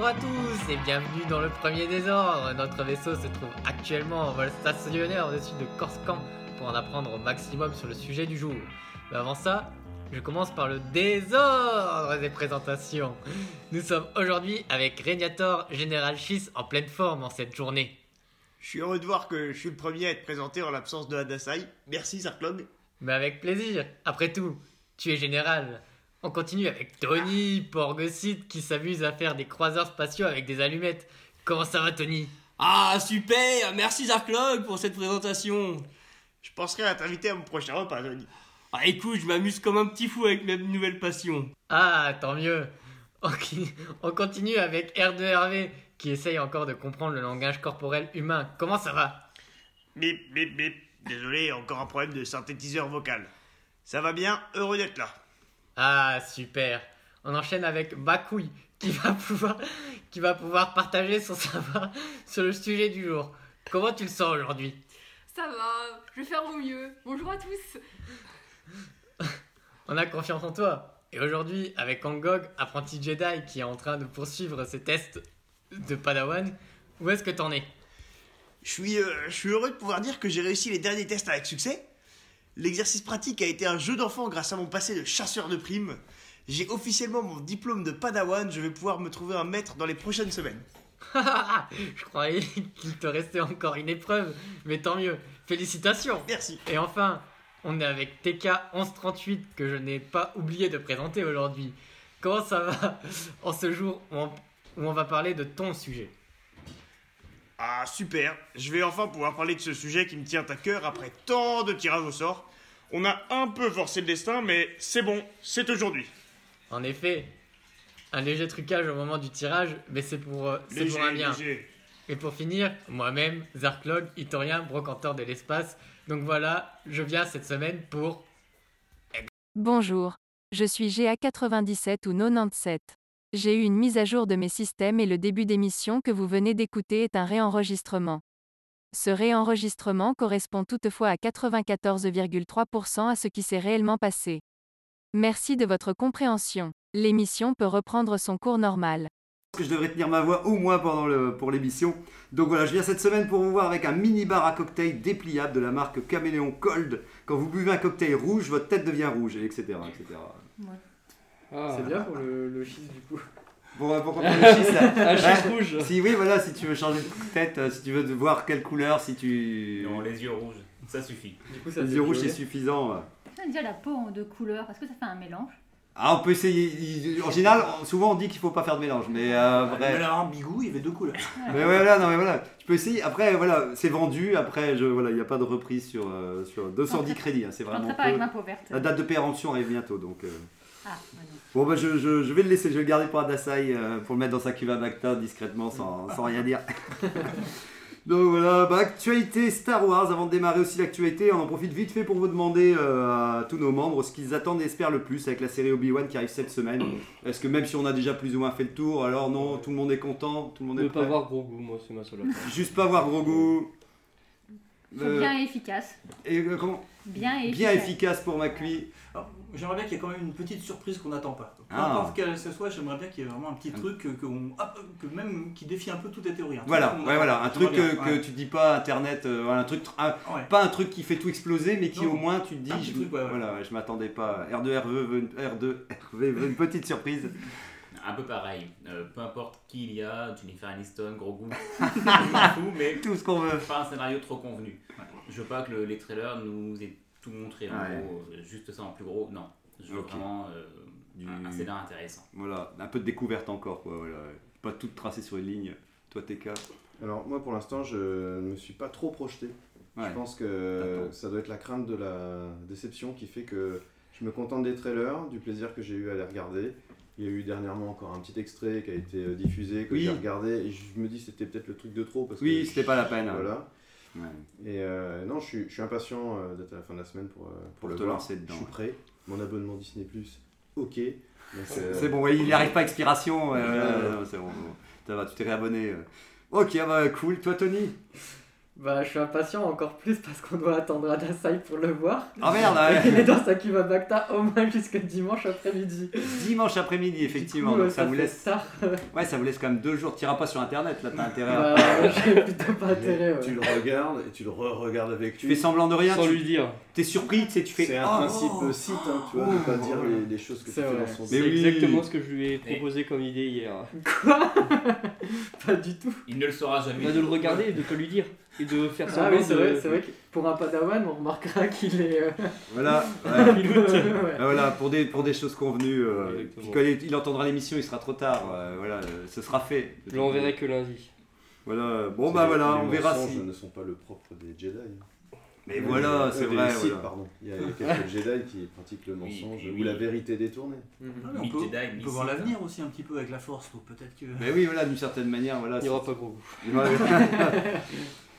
Bonjour à tous et bienvenue dans le premier désordre. Notre vaisseau se trouve actuellement en vol stationnaire au-dessus de Corsican pour en apprendre au maximum sur le sujet du jour. Mais avant ça, je commence par le désordre des présentations. Nous sommes aujourd'hui avec Régnator Général Schiss en pleine forme en cette journée. Je suis heureux de voir que je suis le premier à être présenté en l'absence de Hadasai. Merci Zarklog. Mais avec plaisir. Après tout, tu es général. On continue avec Tony, Porgocide, qui s'amuse à faire des croiseurs spatiaux avec des allumettes. Comment ça va, Tony? Ah super, merci Zarklog pour cette présentation. Je penserai à t'inviter à mon prochain repas, Tony. Ah écoute, je m'amuse comme un petit fou avec mes nouvelles passions. Ah, tant mieux. On continue avec R2RV, qui essaye encore de comprendre le langage corporel humain. Comment ça va? Bip, bip, bip. Désolé, encore un problème de synthétiseur vocal. Ça va bien, heureux d'être là. Ah, super. On enchaîne avec Bakouille, qui va pouvoir, qui va pouvoir partager son savoir sur le sujet du jour. Comment tu le sens aujourd'hui? Ça va, je vais faire au mieux. Bonjour à tous. On a confiance en toi. Et aujourd'hui, avec Angog, apprenti Jedi qui est en train de poursuivre ses tests de Padawan, où est-ce que t'en es? Je suis, euh, je suis heureux de pouvoir dire que j'ai réussi les derniers tests avec succès. L'exercice pratique a été un jeu d'enfant grâce à mon passé de chasseur de primes. J'ai officiellement mon diplôme de Padawan, je vais pouvoir me trouver un maître dans les prochaines semaines. Je croyais qu'il te restait encore une épreuve, mais tant mieux. Félicitations Merci. Et enfin, on est avec TK1138 que je n'ai pas oublié de présenter aujourd'hui. Comment ça va en ce jour où on, où on va parler de ton sujet? Ah super, je vais enfin pouvoir parler de ce sujet qui me tient à cœur après tant de tirages au sort. On a un peu forcé le destin, mais c'est bon, c'est aujourd'hui. En effet, un léger trucage au moment du tirage, mais c'est pour, euh, c'est pour un bien. léger. Et pour finir, moi-même, Zarklog, Itorien, brocanteur de l'espace. Donc voilà, je viens cette semaine pour Bonjour, je suis GA97 ou 97. J'ai eu une mise à jour de mes systèmes et le début d'émission que vous venez d'écouter est un réenregistrement. Ce réenregistrement correspond toutefois à 94,3% à ce qui s'est réellement passé. Merci de votre compréhension. L'émission peut reprendre son cours normal. que je devrais tenir ma voix au moins pendant le, pour l'émission. Donc voilà, je viens cette semaine pour vous voir avec un mini bar à cocktail dépliable de la marque Caméléon Cold. Quand vous buvez un cocktail rouge, votre tête devient rouge, et etc. etc. C'est bien pour le, le schiste du coup. Bon, euh, pourquoi pas le schiste, là Un schiste Ouais. rouge. Si oui, voilà, si tu veux changer de tête, euh, si tu veux voir quelle couleur, si tu... Non, les yeux rouges, ça suffit. Du coup, ça Les yeux rouges, c'est suffisant. ouais. Déjà la peau en deux couleurs, est-ce que ça fait un mélange? Ah, on peut essayer. En général, souvent on dit qu'il faut pas faire de mélange, mais euh, vrai. Mais là, un bigou, il y avait deux couleurs. Mais voilà, non mais voilà, tu peux essayer. Après, voilà, c'est vendu. Après, je, voilà, il n'y a pas de reprise sur, euh, sur 210 crédits. hein, c'est vraiment pas avec peu. ma peau verte. La date de péremption arrive bientôt, donc. euh. Ah. Bon, bah, je, je- je vais le laisser. Je vais le garder pour Adasai euh, pour le mettre dans sa cuve à Bacta discrètement, sans, sans rien dire. donc voilà, bah, actualité Star Wars. Avant de démarrer aussi l'actualité, on en profite vite fait pour vous demander euh, à tous nos membres ce qu'ils attendent et espèrent le plus avec la série Obi-Wan qui arrive cette semaine. Est-ce que même si on a déjà plus ou moins fait le tour, alors non, tout le monde est content, tout le monde est Ne pas prêt voir gros goût, moi c'est ma seule affaire. Juste pas voir Grogu. Euh, bien et efficace. et euh, comment Bien et Bien efficace. pour McQueen. Alors, J'aimerais bien qu'il y ait quand même une petite surprise qu'on n'attend pas. Peu Ah. importe quelle ce soit, j'aimerais bien qu'il y ait vraiment un petit truc que, que on- hop, que même qui défie un peu toutes les théories. Un truc Voilà, ouais, voilà, un truc que, que ouais. tu dis pas internet, euh, voilà, un truc, tr- un- Ouais. pas un truc qui fait tout exploser, mais qui Non. au moins tu te dis, je, truc, ouais, ouais. voilà, je m'attendais pas. R2 RV veut une, R2 RV veut une petite surprise. Un peu pareil, euh, peu importe qui il y a, Jennifer Aniston, gros goût, fous, mais Tout ce qu'on veut. pas un scénario trop convenu. Je veux pas que le- les trailers nous aient tout montré en Ouais. gros, euh, juste ça en plus gros, non. Je veux vraiment euh, Du- un, un scénario intéressant. Voilà, un peu de découverte encore, quoi. Voilà. Pas tout tracé sur une ligne. Toi, TK. Alors moi pour l'instant je ne me suis pas trop projeté. Ouais. Je pense que ça doit être la crainte de la déception qui fait que je me contente des trailers, du plaisir que j'ai eu à les regarder Il y a eu dernièrement encore un petit extrait qui a été euh, diffusé, que Oui. j'ai regardé, et je me dis c'était peut-être le truc de trop. Parce Oui, que c'était pas la peine, hein. Voilà. Ouais. Et euh, non, je suis, je suis impatient euh, d'être à la fin de la semaine pour, euh, pour, Pour le te voir. lancer dedans, Je suis prêt. Mon abonnement Disney Plus, ok. C'est bon, ouais, il n'y arrive pas à expiration. c'est bon, bon. Ça va, tu t'es réabonné. Ok, bah cool. Toi, Tony? Bah, je suis impatient encore plus parce qu'on doit attendre Adasai pour le voir. Ah, merde, ouais. Il est dans sa cuve à Bacta au moins jusqu'à dimanche après-midi. Dimanche après-midi, effectivement. Du coup, donc ça, ça vous laisse. tard. Ouais, ça vous laisse quand même deux jours. T'iras pas sur internet, là, t'as intérêt à. Bah, j'ai plutôt pas intérêt. ouais. Tu le regardes et tu le re-regardes avec Tu lui. fais semblant de rien. Sans tu- lui dire. T'es surpris, tu sais, tu fais. C'est un oh, principe oh. site, hein, tu vois, de pas dire les, les choses que tu C'est fais dans son C'est Mais oui. exactement ce que je lui ai proposé comme idée hier. Quoi? Pas du tout. Il ne le saura jamais. Bah, de le regarder et de te lui dire. Et de faire Ah semblant oui, c'est de- vrai, c'est vrai que pour un padawan, on remarquera qu'il est. euh, Voilà. ouais. Ouais. Ah, voilà, pour des, pour des choses convenues. euh, puis quand il, il entendra l'émission, il sera trop tard. euh, voilà, euh, ce sera fait. Je l'enverrai que lundi. Voilà, bon bah voilà, les on verra mensonges si. ne sont pas le propre des Jedi. hein. Mais voilà, c'est vrai. Voilà. pardon. Il y a quelques Jedi qui pratiquent le Oui, mensonge ou la vérité détournée. Ah, mais on peut, Jedi, on mi peut voir l'avenir aussi un petit peu avec la force, donc peut-être que. Mais oui, voilà, d'une certaine manière, voilà. Il n'y aura pas gros goût.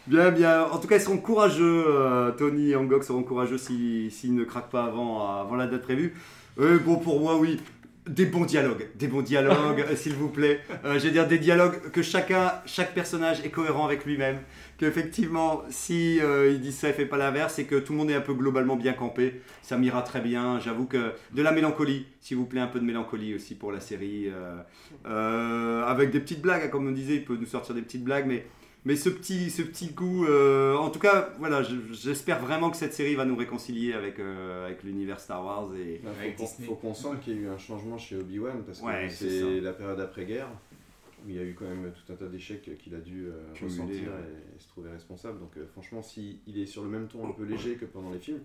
Bien, bien. En tout cas, ils seront courageux. euh, Tony et Angok seront courageux s'ils s'ils ne craquent pas avant, avant la date prévue. Euh, bon, pour moi, oui. Des bons dialogues, des bons dialogues, euh, s'il vous plaît. Euh, je veux dire des dialogues que chacun, chaque personnage est cohérent avec lui-même. Que effectivement, si euh, il dit ça et fait pas l'inverse, c'est que tout le monde est un peu globalement bien campé. Ça m'ira très bien. J'avoue que de la mélancolie, s'il vous plaît, un peu de mélancolie aussi pour la série, euh, euh, avec des petites blagues, hein, comme on disait, il peut nous sortir des petites blagues, mais mais ce petit, ce petit goût, euh, en tout cas, voilà, je- j'espère vraiment que cette série va nous réconcilier avec, euh, avec l'univers Star Wars et Il Avec faut, qu'on- Disney. faut qu'on sente qu'il y a eu un changement chez Obi-Wan parce que Ouais, c'est la période après-guerre où il y a eu quand même tout un tas d'échecs qu'il a dû euh, Cumuler, ressentir ouais. et, et se trouver responsable. Donc euh, franchement, s'il est sur le même ton un peu léger que pendant les films,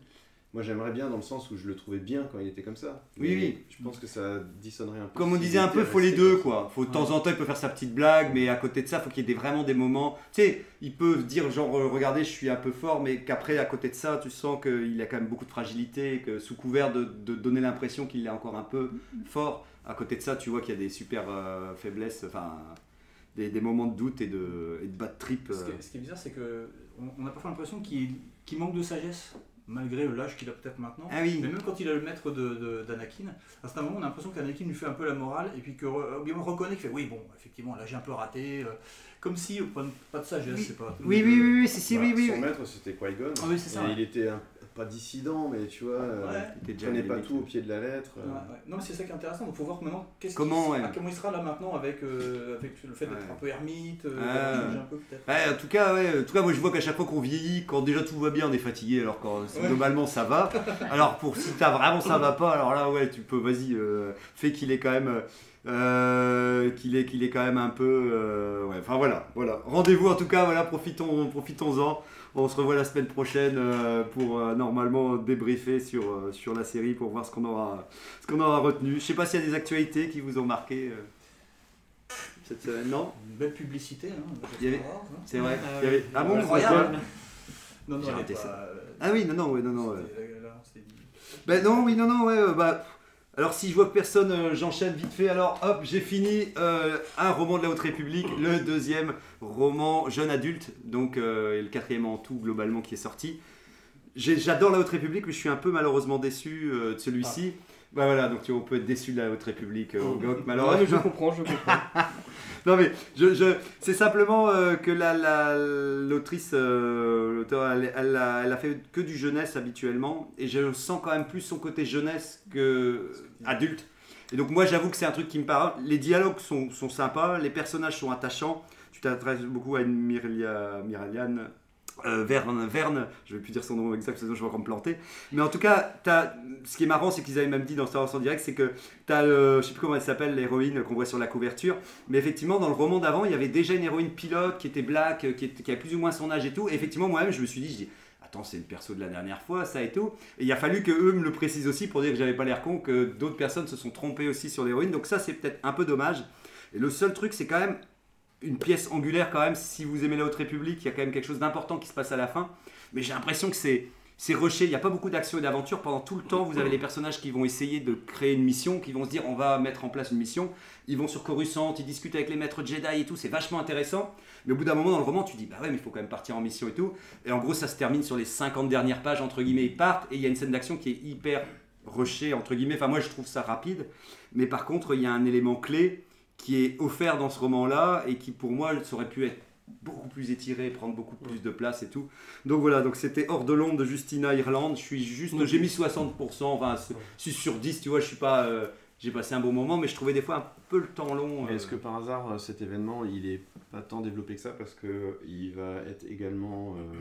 moi j'aimerais bien dans le sens où je le trouvais bien quand il était comme ça. Oui, Mais oui. Je pense que ça dissonnerait un peu. Comme on disait un peu, faut les deux quoi. Faut de temps en temps, il peut faire sa petite blague, mais à côté de ça, faut qu'il y ait des- vraiment des moments. Tu sais, il peut dire genre, euh, regardez, je suis un peu fort, mais qu'après, à côté de ça, tu sens qu'il a quand même beaucoup de fragilité, que sous couvert de, de donner l'impression qu'il est encore un peu fort, à côté de ça, tu vois qu'il y a des super euh, faiblesses, enfin, des, des moments de doute et de, et de bad trip. Ce qui, euh. est, ce qui est bizarre, c'est que on, on a parfois l'impression qu'il qu'il manque de sagesse, malgré l'âge qu'il a peut-être maintenant. Ah oui. Mais même quand il est le maître de- de- d'Anakin, à certains moments, on a l'impression qu'Anakin lui fait un peu la morale, et puis que euh, Obi-Wan reconnaît qu'il fait oui, bon, effectivement, là j'ai un peu raté, euh, comme si, pas, pas de sagesse, Oui. c'est pas. Oui, oui, oui, oui, si, si, oui, oui. Son oui. maître c'était Qui-Gon. Ah oui, c'est ça, Et ouais. il était un- pas dissident, mais tu vois, euh, Ouais. Il était il déjà prenait à la pas tout au pied de la lettre. euh. Ouais, ouais. Non, mais c'est ça qui est intéressant. Il faut voir maintenant qu'est-ce Comment, qu'il- ouais. à comment il sera là maintenant avec, euh, avec le fait d'être Ouais. un peu ermite, euh, Ah. un peu peut-être. Ouais, en tout cas, ouais, en tout cas, moi je vois qu'à chaque fois qu'on vieillit, quand déjà tout va bien, on est fatigué, alors quand Ouais. globalement ça va. Alors pour si t'as vraiment ça va pas, alors là ouais, tu peux, vas-y, euh, fais qu'il est quand même, euh, qu'il est, qu'il est quand même un peu, euh, ouais. Enfin voilà, voilà. Rendez-vous en tout cas, voilà, profitons, profitons-en. On se revoit la semaine prochaine euh, pour euh, normalement débriefer sur, euh, sur la série pour voir ce qu'on aura, ce qu'on aura retenu. Je sais pas s'il y a des actualités qui vous ont marqué cette semaine, non? Une belle publicité, hein, Il y avait- hein. C'est vrai. Ah Il y avait- oui. Ah bon Incroyable. Non, non, ça. Ah oui, non, non, ouais, non, non. c'était-. Ben non, oui, non, non, ouais, bah. Alors si je vois que personne, euh, j'enchaîne vite fait. Alors hop, j'ai fini euh, un roman de la Haute République, le deuxième roman jeune adulte, donc euh, le quatrième en tout globalement qui est sorti. J'adore la Haute République, mais je suis un peu malheureusement déçu de celui-ci. Bah voilà, donc tu on peut être déçu de la Haute République, euh, au GOG, Ouais, malheureusement. mais je comprends, je comprends. Non mais je, je- c'est simplement euh, que la, la- l'autrice, euh, l'auteur, elle, elle a, elle a fait que du jeunesse habituellement et je sens quand même plus son côté jeunesse que adulte. Et donc moi j'avoue que c'est un truc qui me parle. Les dialogues sont, sont sympas, les personnages sont attachants. Tu t'intéresses beaucoup à une Miraliane. Euh, Verne, Verne, je vais plus dire son nom exact, sinon je vais encore me planter. Mais en tout cas, t'as- ce qui est marrant, c'est qu'ils avaient même dit dans Star Wars en direct, c'est que tu as, je sais plus comment elle s'appelle, l'héroïne qu'on voit sur la couverture, mais effectivement, dans le roman d'avant, il y avait déjà une héroïne pilote qui était black, euh, qui, avait plus ou moins son âge et tout. Et effectivement, moi-même, je me suis dit, je dis, attends, c'est le perso de la dernière fois, ça et tout. Et il a fallu que eux me le précisent aussi pour dire que j'avais pas l'air con, que d'autres personnes se sont trompées aussi sur l'héroïne. Donc ça, c'est peut-être un peu dommage. Et le seul truc, c'est quand même une pièce angulaire quand même. Si vous aimez la Haute République, il y a quand même quelque chose d'important qui se passe à la fin. Mais j'ai l'impression que c'est c'est rushé, il n'y a pas beaucoup d'action et d'aventure. Pendant tout le temps, vous avez les personnages qui vont essayer de créer une mission, qui vont se dire on va mettre en place une mission. Ils vont sur Coruscant, ils discutent avec les maîtres Jedi et tout, c'est vachement intéressant. Mais au bout d'un moment dans le roman, tu dis bah ouais, mais il faut quand même partir en mission et tout. Et en gros, ça se termine sur les 50 dernières pages, entre guillemets, ils partent, et il y a une scène d'action qui est hyper rushée, entre guillemets. Enfin, moi je trouve ça rapide. Mais par contre, il y a un élément clé qui est offert dans ce roman-là et qui pour moi ça aurait pu être beaucoup plus étiré, prendre beaucoup plus de place et tout. Donc voilà, donc c'était Hors de l'ombre de Justina Irlande. Je suis juste, j'ai mis 60%, enfin c'est sur 10, tu vois, je suis pas, euh, j'ai passé un bon moment, mais je trouvais des fois un peu le temps long. euh. Est-ce que par hasard euh, cet événement il est pas tant développé que ça parce que il va être également euh,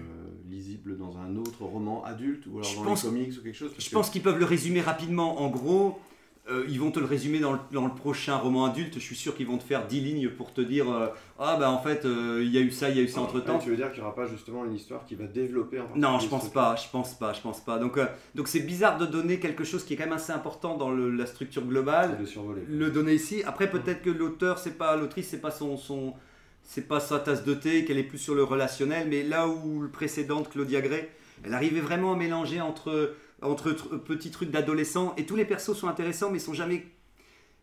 lisible dans un autre roman adulte ou alors Je dans pense- les comics ou quelque chose? Je que- pense qu'ils peuvent le résumer rapidement. En gros, euh, ils vont te le résumer dans le, dans le prochain roman adulte. Je suis sûr qu'ils vont te faire 10 lignes pour te dire euh, Ah, bah en fait, euh, il y a eu ça, il y a eu ça entre temps. Tu veux dire qu'il n'y aura pas justement une histoire qui va développer en Non, je pense pas, je pense pas, je pense pas. Donc, donc c'est bizarre de donner quelque chose qui est quand même assez important dans le- la structure globale. de survoler. Le donner ici. Après, peut-être que l'auteur, c'est pas l'autrice, c'est pas son, son c'est pas sa tasse de thé, qu'elle est plus sur le relationnel. Mais là où le précédent, de Claudia Gray, elle arrivait vraiment à mélanger entre entre tr- petits trucs d'adolescents et tous les persos sont intéressants, mais ils sont jamais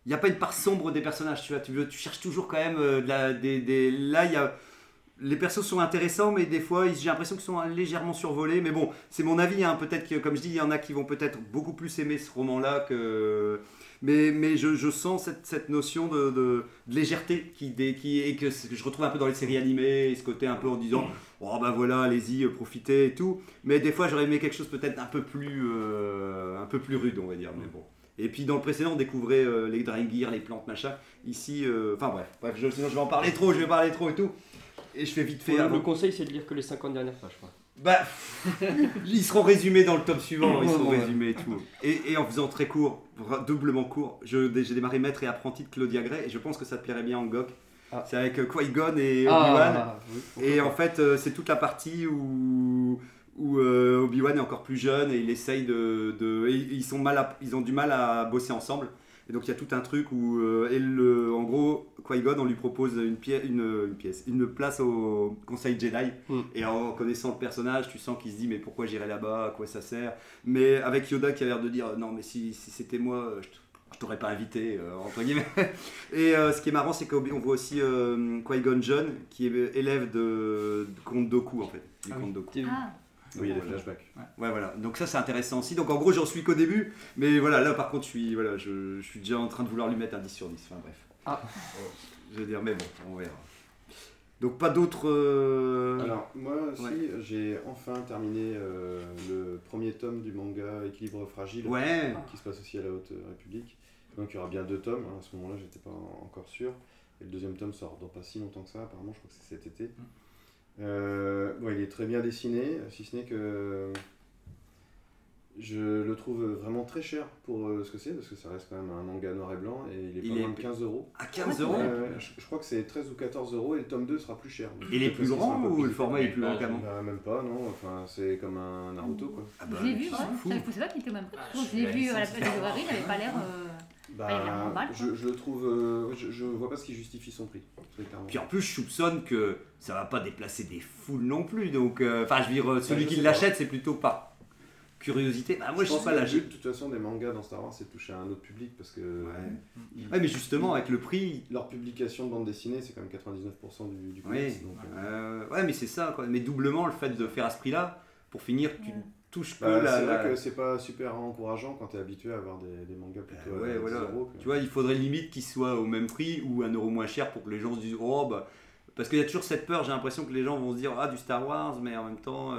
il n'y a pas une part sombre des personnages, tu vois. Tu, cherches toujours quand même euh, des, Là, il y a. Les persos sont intéressants, mais des fois, j'ai l'impression qu'ils sont légèrement survolés. Mais bon, c'est mon avis. hein. Peut-être que, comme je dis, il y en a qui vont peut-être beaucoup plus aimer ce roman-là que. Mais, mais je, sens cette, notion de, légèreté qui, et que, je retrouve un peu dans les séries animées, ce côté un peu en disant Oh ben voilà, allez-y, euh, profitez et tout. Mais des fois, j'aurais aimé quelque chose peut-être un peu plus, euh, un peu plus rude, on va dire. Mais bon. Et puis dans le précédent, on découvrait euh, les drain gear, les plantes, machin. Ici, euh, enfin bref, bref je, sinon je vais en parler trop, je vais parler trop et tout. Et je fais vite fait. Le, avant- le conseil, c'est de lire que les 50 dernières pages. Quoi. Bah, ils seront résumés dans le tome suivant, ils seront Ouais. résumés et tout. Et, et en faisant très court, doublement court, je- j'ai démarré maître et apprenti de Claudia Gray et je pense que ça te plairait bien en GOC. C'est avec euh, Qui-Gon et Ah, Obi-Wan. oui, pourquoi et en fait, euh, c'est toute la partie où, où euh, Obi-Wan est encore plus jeune et il essaye de. de- et ils, sont mal à- ils ont du mal à bosser ensemble. Et donc il y a tout un truc où, euh, et le- en gros, Qui-Gon, on lui propose une, pièce, une, une pièce, une place au Conseil Jedi. Et en connaissant le personnage, tu sens qu'il se dit mais pourquoi j'irai là-bas, à quoi ça sert? Mais avec Yoda qui a l'air de dire non mais si, si c'était moi, je je t'aurais pas invité, euh, entre guillemets. Et euh, ce qui est marrant, c'est qu'on voit aussi euh, Qui-Gon Jinn, qui est élève de, de Comte Doku en fait. Du Ah oui. Comte Doku. Ah. Oui, il y a des Voilà. flashbacks. Ouais, voilà. Donc ça, c'est intéressant aussi. Donc en gros, j'en suis qu'au début. Mais voilà, là par contre, je suis, voilà, je, je suis déjà en train de vouloir lui mettre un 10 sur 10. Enfin bref. Ah. Je veux dire, mais bon, on verra. Donc pas d'autres... euh, Alors, moi aussi, Ouais. j'ai enfin terminé euh, le premier tome du manga Équilibre fragile, Ouais. qui se passe aussi à la Haute République. Donc il y aura bien deux tomes, hein. à ce moment-là, j'étais pas en- encore sûr. Et le deuxième tome sort dans pas si longtemps que ça, apparemment, je crois que c'est cet été. Euh, bon, il est très bien dessiné, si ce n'est que je le trouve vraiment très cher pour euh, ce que c'est, parce que ça reste quand même un manga noir et blanc, et il est Il pas est- loin de 15 euros. À 15 euros Ouais, ouais, je, crois que c'est 13 ou 14 euros, et le tome 2 sera plus cher. Donc, Il est plus grand ou plus le format est plus grand qu'avant Bah, Même pas, non, enfin c'est comme un Naruto quoi. Ah bah, je l'ai vu, ouais. Savais pas qu'il était même. Ah, Je l'ai vu à la place de librairie, il n'avait pas l'air. euh, Bah, bah, il a je, je le trouve. euh, je, je vois pas ce qui justifie son prix. Puis en plus, je soupçonne que ça va pas déplacer des foules non plus. Donc, euh, enfin, je veux dire, euh, celui je qui l'achète, pas. c'est plutôt par curiosité. Bah, moi, je, pense sais pas la le but, de toute façon des mangas dans Star Wars, c'est de toucher à un autre public parce que. ils- Ouais, mais justement, avec le prix. Leur publication de bande dessinée, c'est quand même 99% du, du donc, euh, euh, ouais, mais c'est ça, quoi. Mais doublement, le fait de faire à ce prix-là, pour finir, tu touches que bah, la. c'est vrai que c'est pas super encourageant quand t'es habitué à avoir des, des mangas plutôt Ouais, à 10 voilà. euros, quoi. Tu vois, il faudrait limite qu'il soit au même prix ou un euro moins cher pour que les gens se disent Oh, bah. Parce qu'il y a toujours cette peur, j'ai l'impression que les gens vont se dire Ah, du Star Wars, mais en même temps.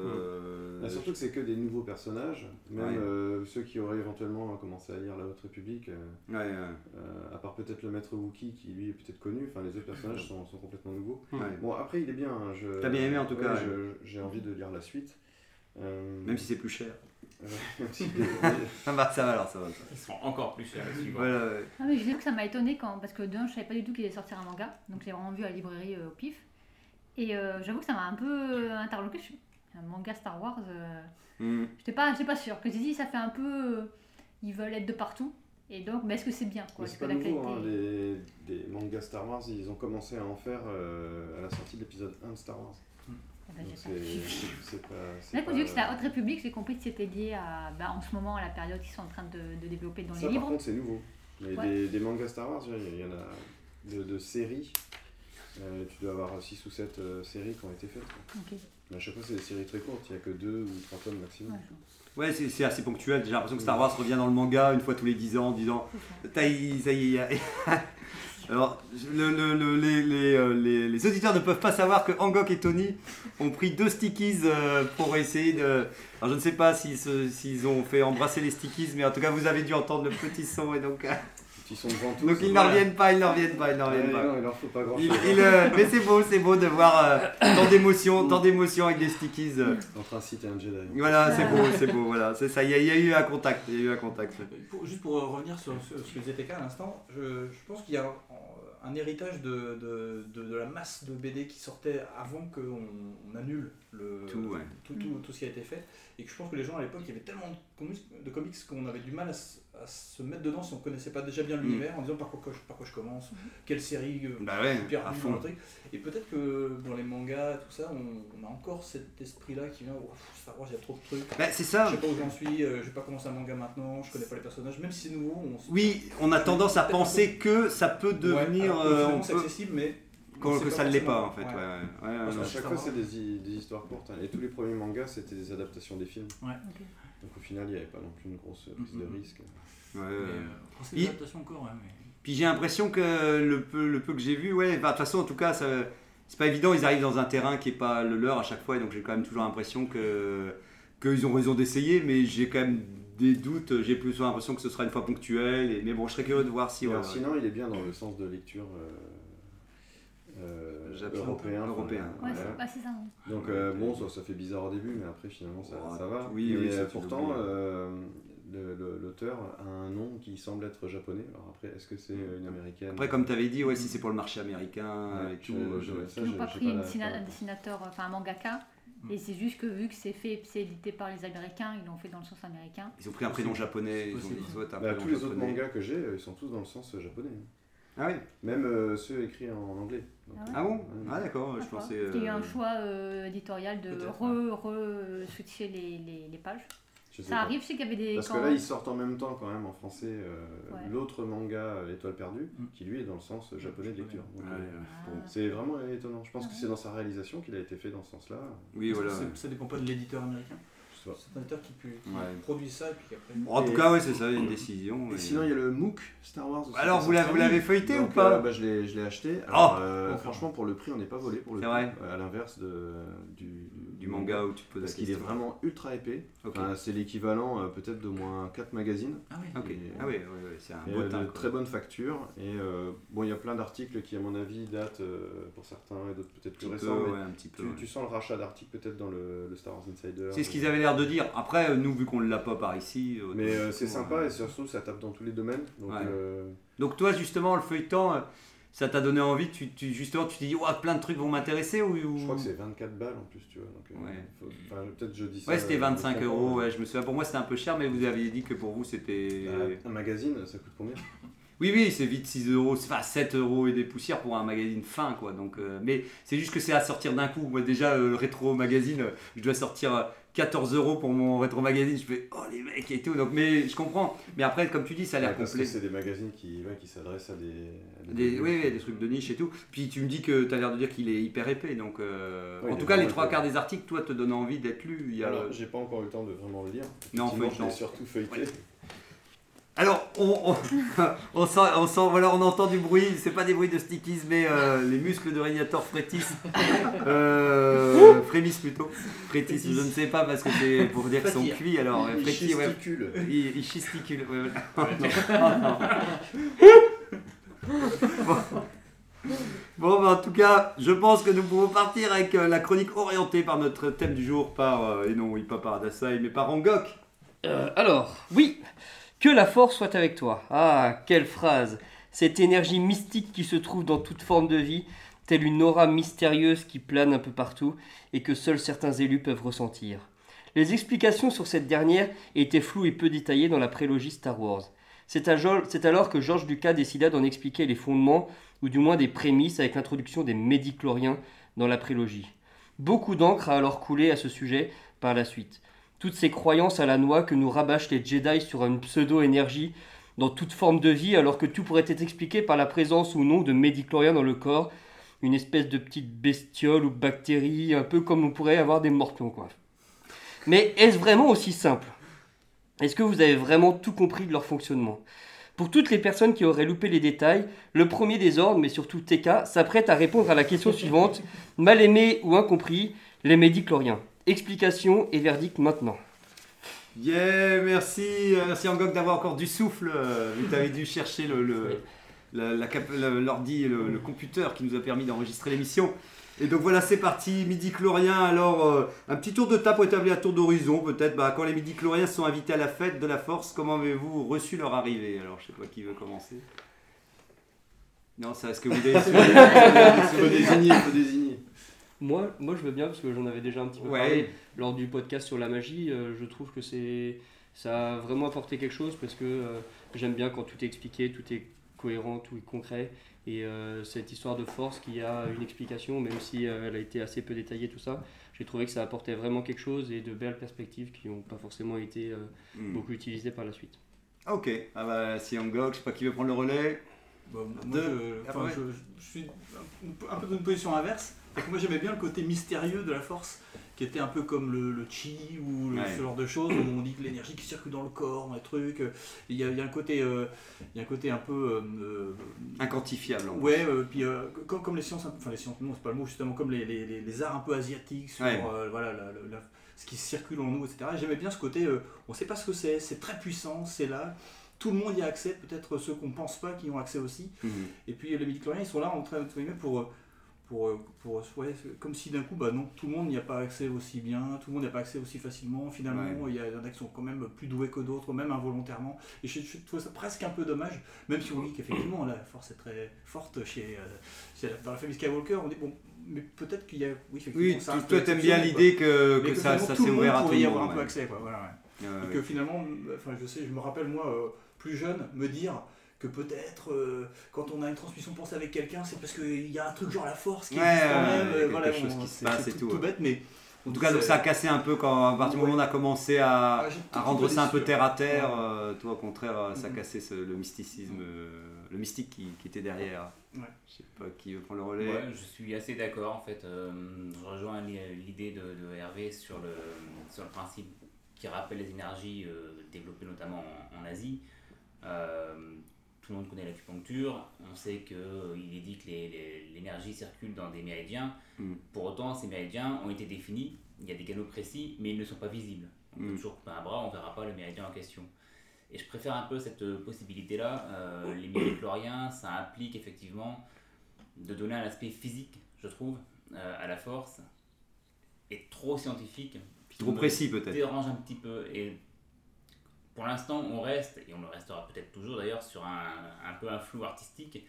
euh, Bah, surtout que c'est que des nouveaux personnages, même Ouais. euh, ceux qui auraient éventuellement commencé à lire La Haute République, euh, Ouais, ouais. euh, à part peut-être le maître Wookie qui lui est peut-être connu, enfin les autres personnages sont, sont complètement nouveaux. Bon après il est bien, hein, je... T'as bien aimé, en tout cas, je-. J'ai envie de lire la suite. Euh, Même si c'est plus cher. Ouais, même si- ça va, ça va alors, ça va. Ils seront encore plus chers les. Voilà, ouais. Ah mais je sais que ça m'a étonné quand parce que d'un je savais pas du tout qu'il allait sortir un manga donc j'ai vraiment vu à la librairie euh, au pif et euh, j'avoue que ça m'a un peu interloqué un manga Star Wars euh, Mm. j'étais pas j'étais pas sûre que j'ai dit ça fait un peu euh, ils veulent être de partout et donc mais est-ce que c'est bien quoi c'est que pas la nouveau, qualité hein, les, des mangas Star Wars, ils ont commencé à en faire euh, à la sortie de l'épisode 1 de Star Wars. C'est- c'est- c'est c'est j'ai vu que c'était la Haute République, j'ai compris que c'était lié à, bah, en ce moment, à la période qu'ils sont en train de, de développer dans Ça, les par livres. contre, c'est nouveau. Mais Ouais. des, des mangas Star Wars, il y en a de, de séries. Euh, tu dois avoir 6 ou 7 séries qui ont été faites. quoi. Ok. Mais à chaque fois, c'est des séries très courtes. Il n'y a que 2 ou 3 tomes maximum. Ouais, c'est c'est assez ponctuel. J'ai l'impression que Star Wars revient dans le manga une fois tous les 10 ans en disant ça y est. Alors, le- le- le- les, les, euh, les- les auditeurs ne peuvent pas savoir que Angok et Tony ont pris deux stickies euh, pour essayer de. Alors, je ne sais pas s'ils se- s'ils ont fait embrasser les stickies, mais en tout cas, vous avez dû entendre le petit son et donc. Ils sont devant tous. Donc ils n'en reviennent pas, ils n'en reviennent pas, ils n'en reviennent Ouais, pas. non, il leur faut pas. Il- il, euh, mais c'est beau, c'est beau de voir euh, tant d'émotions, tant d'émotions avec des stickies. euh. Entre un Sith et un Jedi. Voilà, c'est beau, c'est beau, voilà, c'est ça. Il y, a- il y a eu un contact, il y a eu un contact. Pour- juste pour revenir sur ce ce que disait TK à l'instant, je, je pense qu'il y a un, héritage de, de, de- de la masse de BD qui sortait avant qu'on on annule le, Tout, ouais. tout, tout- tout ce qui a été fait. Et que je pense que les gens à l'époque, il y avait tellement de comics, de comics qu'on avait du mal à, se- à se mettre dedans si on connaissait pas déjà bien l'univers, en disant par quoi, je- par quoi je commence, quelle série, euh, Bah ouais, perdu à dans fond. le truc. Et peut-être que dans les mangas, tout ça, on, on a encore cet esprit-là qui vient, oh, Star Wars, il y a trop de trucs. Bah, c'est ça. Je sais pas où j'en suis, euh, je vais pas commencer un manga maintenant, je connais pas les personnages, même si c'est nouveau. On Oui, on a tendance à penser que ça peut devenir. que euh, on peut- accessible, mais sait que ça ne l'est pas en fait. Ouais. Ouais, ouais, ouais, Parce non. qu'à chaque fois, c'est des, hi- des histoires courtes. hein. Et tous les premiers mangas, c'était des adaptations des films. Ouais. Donc au final, il n'y avait pas non plus une grosse prise de risque. Ouais, euh, c'est encore, mais- Puis j'ai l'impression que le peu, le peu que j'ai vu, ouais, de toute façon, en tout cas, ça- c'est pas évident. Ils arrivent dans un terrain qui est pas le leur à chaque fois, et donc j'ai quand même toujours l'impression que qu'ils ont raison d'essayer, mais j'ai quand même des doutes. J'ai plus l'impression que ce sera une fois ponctuel. Et, mais bon, je serais curieux de voir si. Ouais. Sinon, il est bien dans le sens de lecture euh, euh, Japon- européen. européen, Ouais, voilà. c'est bah, ça. Donc euh, bon, ça, ça fait bizarre au début, mais après finalement ça, Oh, ça va. oui, Mais, oui, euh, pourtant, l'oublies. euh, l'auteur a un nom qui semble être japonais. Alors après, est-ce que c'est une américaine? Après, comme tu avais dit, ouais, si c'est pour le marché américain Ouais, et tout. je- euh, ça, Ils n'ont pas pris pas la- un dessinateur, enfin un mangaka. Et c'est juste que vu que c'est fait, c'est édité par les Américains, ils l'ont fait dans le sens américain. Ils ont pris un prénom japonais. Ils ont, ils ont un Bah, prénom tous les autres japonais. mangas que j'ai, euh, ils sont tous dans le sens euh, japonais. Ah oui Même euh, ceux écrits en anglais. Donc, Ah ouais Ah bon? Ah d'accord, je pensais. Parce qu'il y a eu un euh, choix euh, éditorial de Peut-être, re, les, les, les pages. Je sais Ça pas. arrive, je sais qu'il y avait des. Parce que là, ils sortent en même temps quand même en français euh, Ouais. l'autre manga euh, L'Étoile perdue, Mm. qui lui est dans le sens euh, japonais de lecture. Donc, Ouais, euh, ouais. bon, c'est vraiment étonnant. Je pense Ah que c'est dans sa réalisation qu'il a été fait dans ce sens-là. Oui, voilà. Ça, ça dépend pas de l'éditeur américain. C'est un éditeur qui, pu- qui Ouais. produit ça et puis qu'après. En tout Et- cas, ouais, c'est ça, une décision. Et et- sinon, il y a le MOOC Star Wars. aussi, Alors, qui vous l'avez- sorti. vous l'avez feuilleté ou Donc, pas euh, bah, Je l'ai je l'ai acheté. Alors, Oh euh, franchement, pour le prix, on n'est pas volé pour le C'est coup. vrai Euh, À l'inverse de, du, Du manga où tu te poses la Parce qu'il est question. vraiment ultra épais. Ok. Enfin, c'est l'équivalent euh, peut-être d'au moins 4 magazines. Ah oui. Ok. Et- Ah oui, oui, oui, c'est un Et, beau euh, teint. de quoi. très bonne facture. Et euh, bon, il y a plein d'articles qui, à mon avis, datent euh, pour certains et d'autres peut-être plus Un petit récents. peu, mais ouais, un petit peu, tu, ouais. tu sens le rachat d'articles peut-être dans le, le Star Wars Insider. C'est ce qu'ils avaient l'air de dire. Après, euh, nous, vu qu'on ne l'a pas par ici. euh, Mais euh, c'est ouais. sympa et surtout ça tape dans tous les domaines. Donc, Ouais. euh, Donc, toi, justement, le feuilleton, euh, ça t'a donné envie tu, tu- Justement, tu t'es dit, Ouah, plein de trucs vont m'intéresser ou, ou- je crois que c'est 24 balles en plus, tu vois. Donc, euh, Ouais. faut- enfin, peut-être je dis ça. Ouais, c'était euh, 25 je me euros. Ouais, je me souviens. Pour moi, c'était un peu cher, mais vous aviez dit que pour vous, c'était. Bah, un magazine, ça coûte combien? Oui, oui, c'est vite 6 euros, enfin 7 euros et des poussières pour un magazine fin, quoi. Donc, euh, mais c'est juste que c'est à sortir d'un coup. Moi, déjà, euh, le rétro magazine, euh, je dois sortir euh, 14 euros pour mon rétro magazine. Je fais, oh les mecs et tout. Donc, mais je comprends. Mais après, comme tu dis, ça a l'air Ouais, complet. c'est des magazines qui, ouais, qui s'adressent à des. à Des, oui, oui, des trucs de niche et tout. Puis tu me dis que tu as l'air de dire qu'il est hyper épais. Donc, euh, en tout cas, les trois quarts des articles, toi, te donnent envie d'être lu. Il y a... Alors, j'ai pas encore eu le temps de vraiment le lire. Non, je l'ai surtout feuilleté. Alors, on, on, on sent, on sent, voilà, on entend du bruit, c'est pas des bruits de stickies, mais euh, les muscles de Régnator frétissent. Euh, frémissent plutôt. Frétissent, je ne sais pas parce que c'est pour dire qu'ils sont cuits, alors euh, Ils frétille, ouais. chisticulent. Ils, ils chisticulent, ouais, voilà. Non, non. Bon. Bon, bah, en tout cas, je pense que nous pouvons partir avec euh, la chronique orientée par notre thème du jour, par, euh, et non, oui, pas par Adasai, mais par Angok. Euh, alors, oui, que la force soit avec toi. Ah, quelle phrase Cette énergie mystique qui se trouve dans toute forme de vie, telle une aura mystérieuse qui plane un peu partout et que seuls certains élus peuvent ressentir. Les explications sur cette dernière étaient floues et peu détaillées dans la prélogie Star Wars. C'est alors que George Lucas décida d'en expliquer les fondements, ou du moins des prémices, avec l'introduction des médicloriens dans la prélogie. Beaucoup d'encre a alors coulé à ce sujet par la suite. Toutes ces croyances à la noix que nous rabâchent les Jedi sur une pseudo-énergie dans toute forme de vie, alors que tout pourrait être expliqué par la présence ou non de médicloriens dans le corps, une espèce de petite bestiole ou bactérie, un peu comme on pourrait avoir des morpions, quoi. Mais est-ce vraiment aussi simple? Est-ce que vous avez vraiment tout compris de leur fonctionnement? Pour toutes les personnes qui auraient loupé les détails, le premier des ordres, mais surtout TK, s'apprête à répondre à la question suivante mal aimé ou incompris, les médicloriens. Explication et verdict maintenant. Yeah, merci, euh, merci Angok d'avoir encore du souffle. euh, que t'avais dû chercher le, le- la- la cap- le- l'ordi, le, le computer qui nous a permis d'enregistrer l'émission. Et donc voilà, c'est parti, midi chlorien. Alors, euh, un petit tour de table pour établir un tour d'horizon, peut-être. Bah, quand les midi chloriens sont invités à la fête de la force, comment avez-vous reçu leur arrivée? Alors, je sais pas qui veut commencer. Non, ça, est-ce que vous avez Faut désigner, faut désigner. Moi, moi, je veux bien parce que j'en avais déjà un petit peu Ouais. parlé lors du podcast sur la magie. euh, je trouve que c'est ça a vraiment apporté quelque chose parce que euh, j'aime bien quand tout est expliqué, tout est cohérent, tout est concret. Et euh, cette histoire de force qui a une explication, même si euh, elle a été assez peu détaillée, tout ça, j'ai trouvé que ça apportait vraiment quelque chose et de belles perspectives qui n'ont pas forcément été euh, Hmm. beaucoup utilisées par la suite. Ok, ah bah, si Angok, je sais pas qui veut prendre le relais. Bah, moi, Deux. je, enfin, je- je suis un peu dans une position inverse. Que moi j'aimais bien le côté mystérieux de la force, qui était un peu comme le, le chi ou le- Ouais. ce genre de choses où on dit que l'énergie qui circule dans le corps, un truc. euh, Il y a, il y a un côté, euh, il y a un côté un peu euh, Inquantifiable. en Ouais, euh, puis comme, comme les sciences, enfin les sciences, non, c'est pas le mot, justement comme les, les, les- les arts un peu asiatiques sur Ouais. voilà, la- la- la- ce qui circule en nous, etc. Et J'aimais bien ce côté, on sait pas ce que c'est, c'est très puissant, c'est là, tout le monde y a accès, peut-être ceux qu'on pense pas qui y ont accès aussi. Mhm. Et puis les médicloriens, ils sont là en train guillemets, pour. Pour, euh, pour ouais, comme si d'un coup, bah non, tout le monde n'y a pas accès aussi bien, tout le monde n'y a pas accès aussi facilement. Finalement, Ouais. il y, a- y en a qui sont quand même plus doués que d'autres, même involontairement. Et je, je trouve ça presque un peu dommage, même si on dit qu'effectivement la force est très forte chez, euh, chez la- dans la famille Skywalker. On dit bon, mais peut-être qu'il y a. Oui, effectivement, Oui, ça toi- t'aimes bien l'idée que- que ça- s'est le ouvert à monde tout pourrait y le avoir monde, un peu accès, quoi. Voilà, Et que finalement, enfin, je sais, je me rappelle moi, euh, plus jeune, me dire que peut-être euh, quand on a une transmission de pensée avec quelqu'un, c'est parce qu'il y a un truc genre la force qui Ouais, existe quand ouais, même. euh, voilà, chose on- qui se c'est- passe et tout, tout, tout bête, mais En tout cas, donc ça a cassé un peu quand à partir du moment où on a commencé à, Ah, à rendre ça un peu terre à terre. Ouais. euh, toi, au contraire, ça a Mhm. cassé ce- le mysticisme, euh, le mystique qui, qui était derrière. Ouais. Je sais pas qui veut prendre le relais. Ouais, je suis assez d'accord en fait. euh, je rejoins l'i- l'idée de, de Hervé sur le, sur le principe qui rappelle les énergies euh, développées notamment en, en Asie. Euh, tout le monde connaît l'acupuncture, on sait qu'il est dit que l'énergie circule dans des méridiens. Mm. Pour autant, ces méridiens ont été définis, il y a des canaux précis, mais ils ne sont pas visibles. On peut Mm. toujours couper un bras, on ne verra pas le méridien en question. Et je préfère un peu cette euh, possibilité-là. Euh, les midi-chloriens, ça implique effectivement de donner un aspect physique, je trouve, euh, à la force, et trop scientifique. Trop précis, peut-être. dérange un petit peu. Et pour l'instant, on reste, et on le restera peut-être toujours d'ailleurs, sur un, un peu un flou artistique.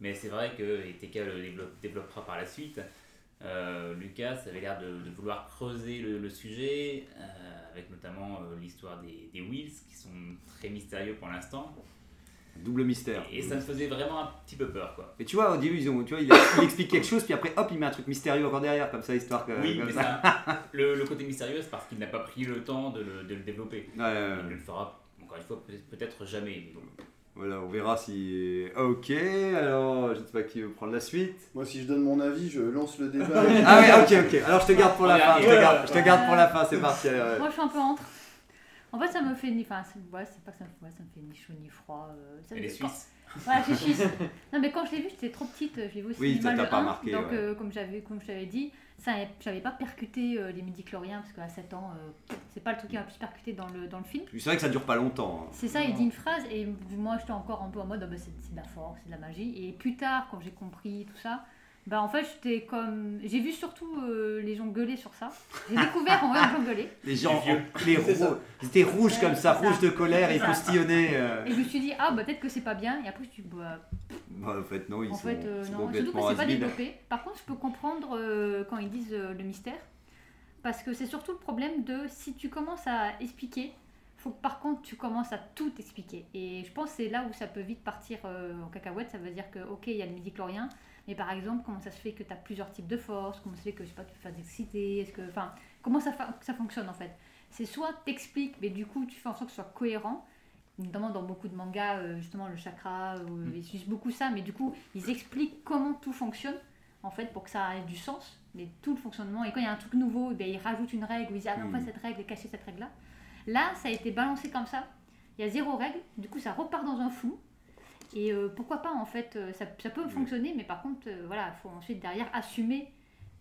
Mais c'est vrai que, et TK le développe- développera par la suite, euh, Lucas avait l'air de, vouloir creuser le, sujet, euh, avec notamment euh, l'histoire des, des qui sont très mystérieux pour l'instant. Double mystère. Et ça me faisait vraiment un petit peu peur, quoi. Mais tu vois, au début, ils ont, tu vois, il, a- il explique quelque chose, puis après, hop, il met un truc mystérieux encore derrière, comme ça, histoire que. Oui, mais ça. ça, le, le côté mystérieux, c'est parce qu'il n'a pas pris le temps de le, de le développer. Ouais, ouais, ouais. Il ne le fera, encore une fois, peut-être, jamais. mais bon. Voilà, on verra si. Ok, alors, je sais pas qui veut prendre la suite. Moi, si je donne mon avis, je lance le débat. ah ouais, ok, ok. Alors, je te garde pour la fin. Je te garde, je te garde pour la fin, c'est parti. Moi, je suis un peu entre. En fait, ça me fait ni. Enfin, c'est ouais, pas que ça me, ouais, ça me fait ni chaud ni froid. euh, ça me- est quand- suisse. Voilà, je suis suisse. Non, mais quand je l'ai vu, j'étais trop petite. Je l'ai vu au Oui, cinéma ça t'a le pas 1, marqué, Donc, ouais. euh, comme j'avais, comme je t'avais dit, ça, j'avais pas percuté euh, les midi-chloriens parce qu'à 7 ans, euh, c'est pas le truc qui m'a plus percuté dans le, dans le film. C'est vrai que ça dure pas longtemps. hein. C'est ça, il dit une phrase et moi j'étais encore un peu en mode ah bah, c'est de la force, c'est de la magie. Et plus tard, quand j'ai compris tout ça, bah en fait j'étais comme. J'ai vu surtout euh, les gens gueuler sur ça. J'ai découvert en voyant les gens gueuler. Les gens, vieux. les étaient rouges Ouais, comme ça, c'est ça. rouges de colère, ça. postillonnaient. euh. Et je me suis dit ah bah peut-être que c'est pas bien. Et après je me suis dit bah Bah, en fait, non, ils en sont, fait euh, non, surtout que c'est pas développé. Par contre je peux comprendre euh, quand ils disent euh, le mystère. Parce que c'est surtout le problème de si tu commences à expliquer, faut que par contre tu commences à tout expliquer. Et je pense que c'est là où ça peut vite partir euh, en cacahuète. Ça veut dire que ok il y a le midi-chlorien, Mais par exemple, comment ça se fait que tu as plusieurs types de forces? Comment ça se fait que je sais pas, tu Est-ce que, enfin, comment ça, fa- ça fonctionne en fait? C'est soit t'expliques, mais du coup, tu fais en sorte que ce soit cohérent. Notamment dans beaucoup de mangas, euh, justement, le chakra, euh, Mm. ils utilisent beaucoup ça, mais du coup, ils expliquent comment tout fonctionne, en fait, pour que ça ait du sens, mais tout le fonctionnement. Et quand il y a un truc nouveau, eh bien, ils rajoutent une règle, ou ils disent, ah non, fait, Mm. cette règle est cachée, cette règle-là. Là, ça a été balancé comme ça. Il y a zéro règle, du coup, ça repart dans un flou. Et euh, pourquoi pas, en fait, euh, ça, ça peut fonctionner, mais par contre, euh, voilà, il faut ensuite derrière assumer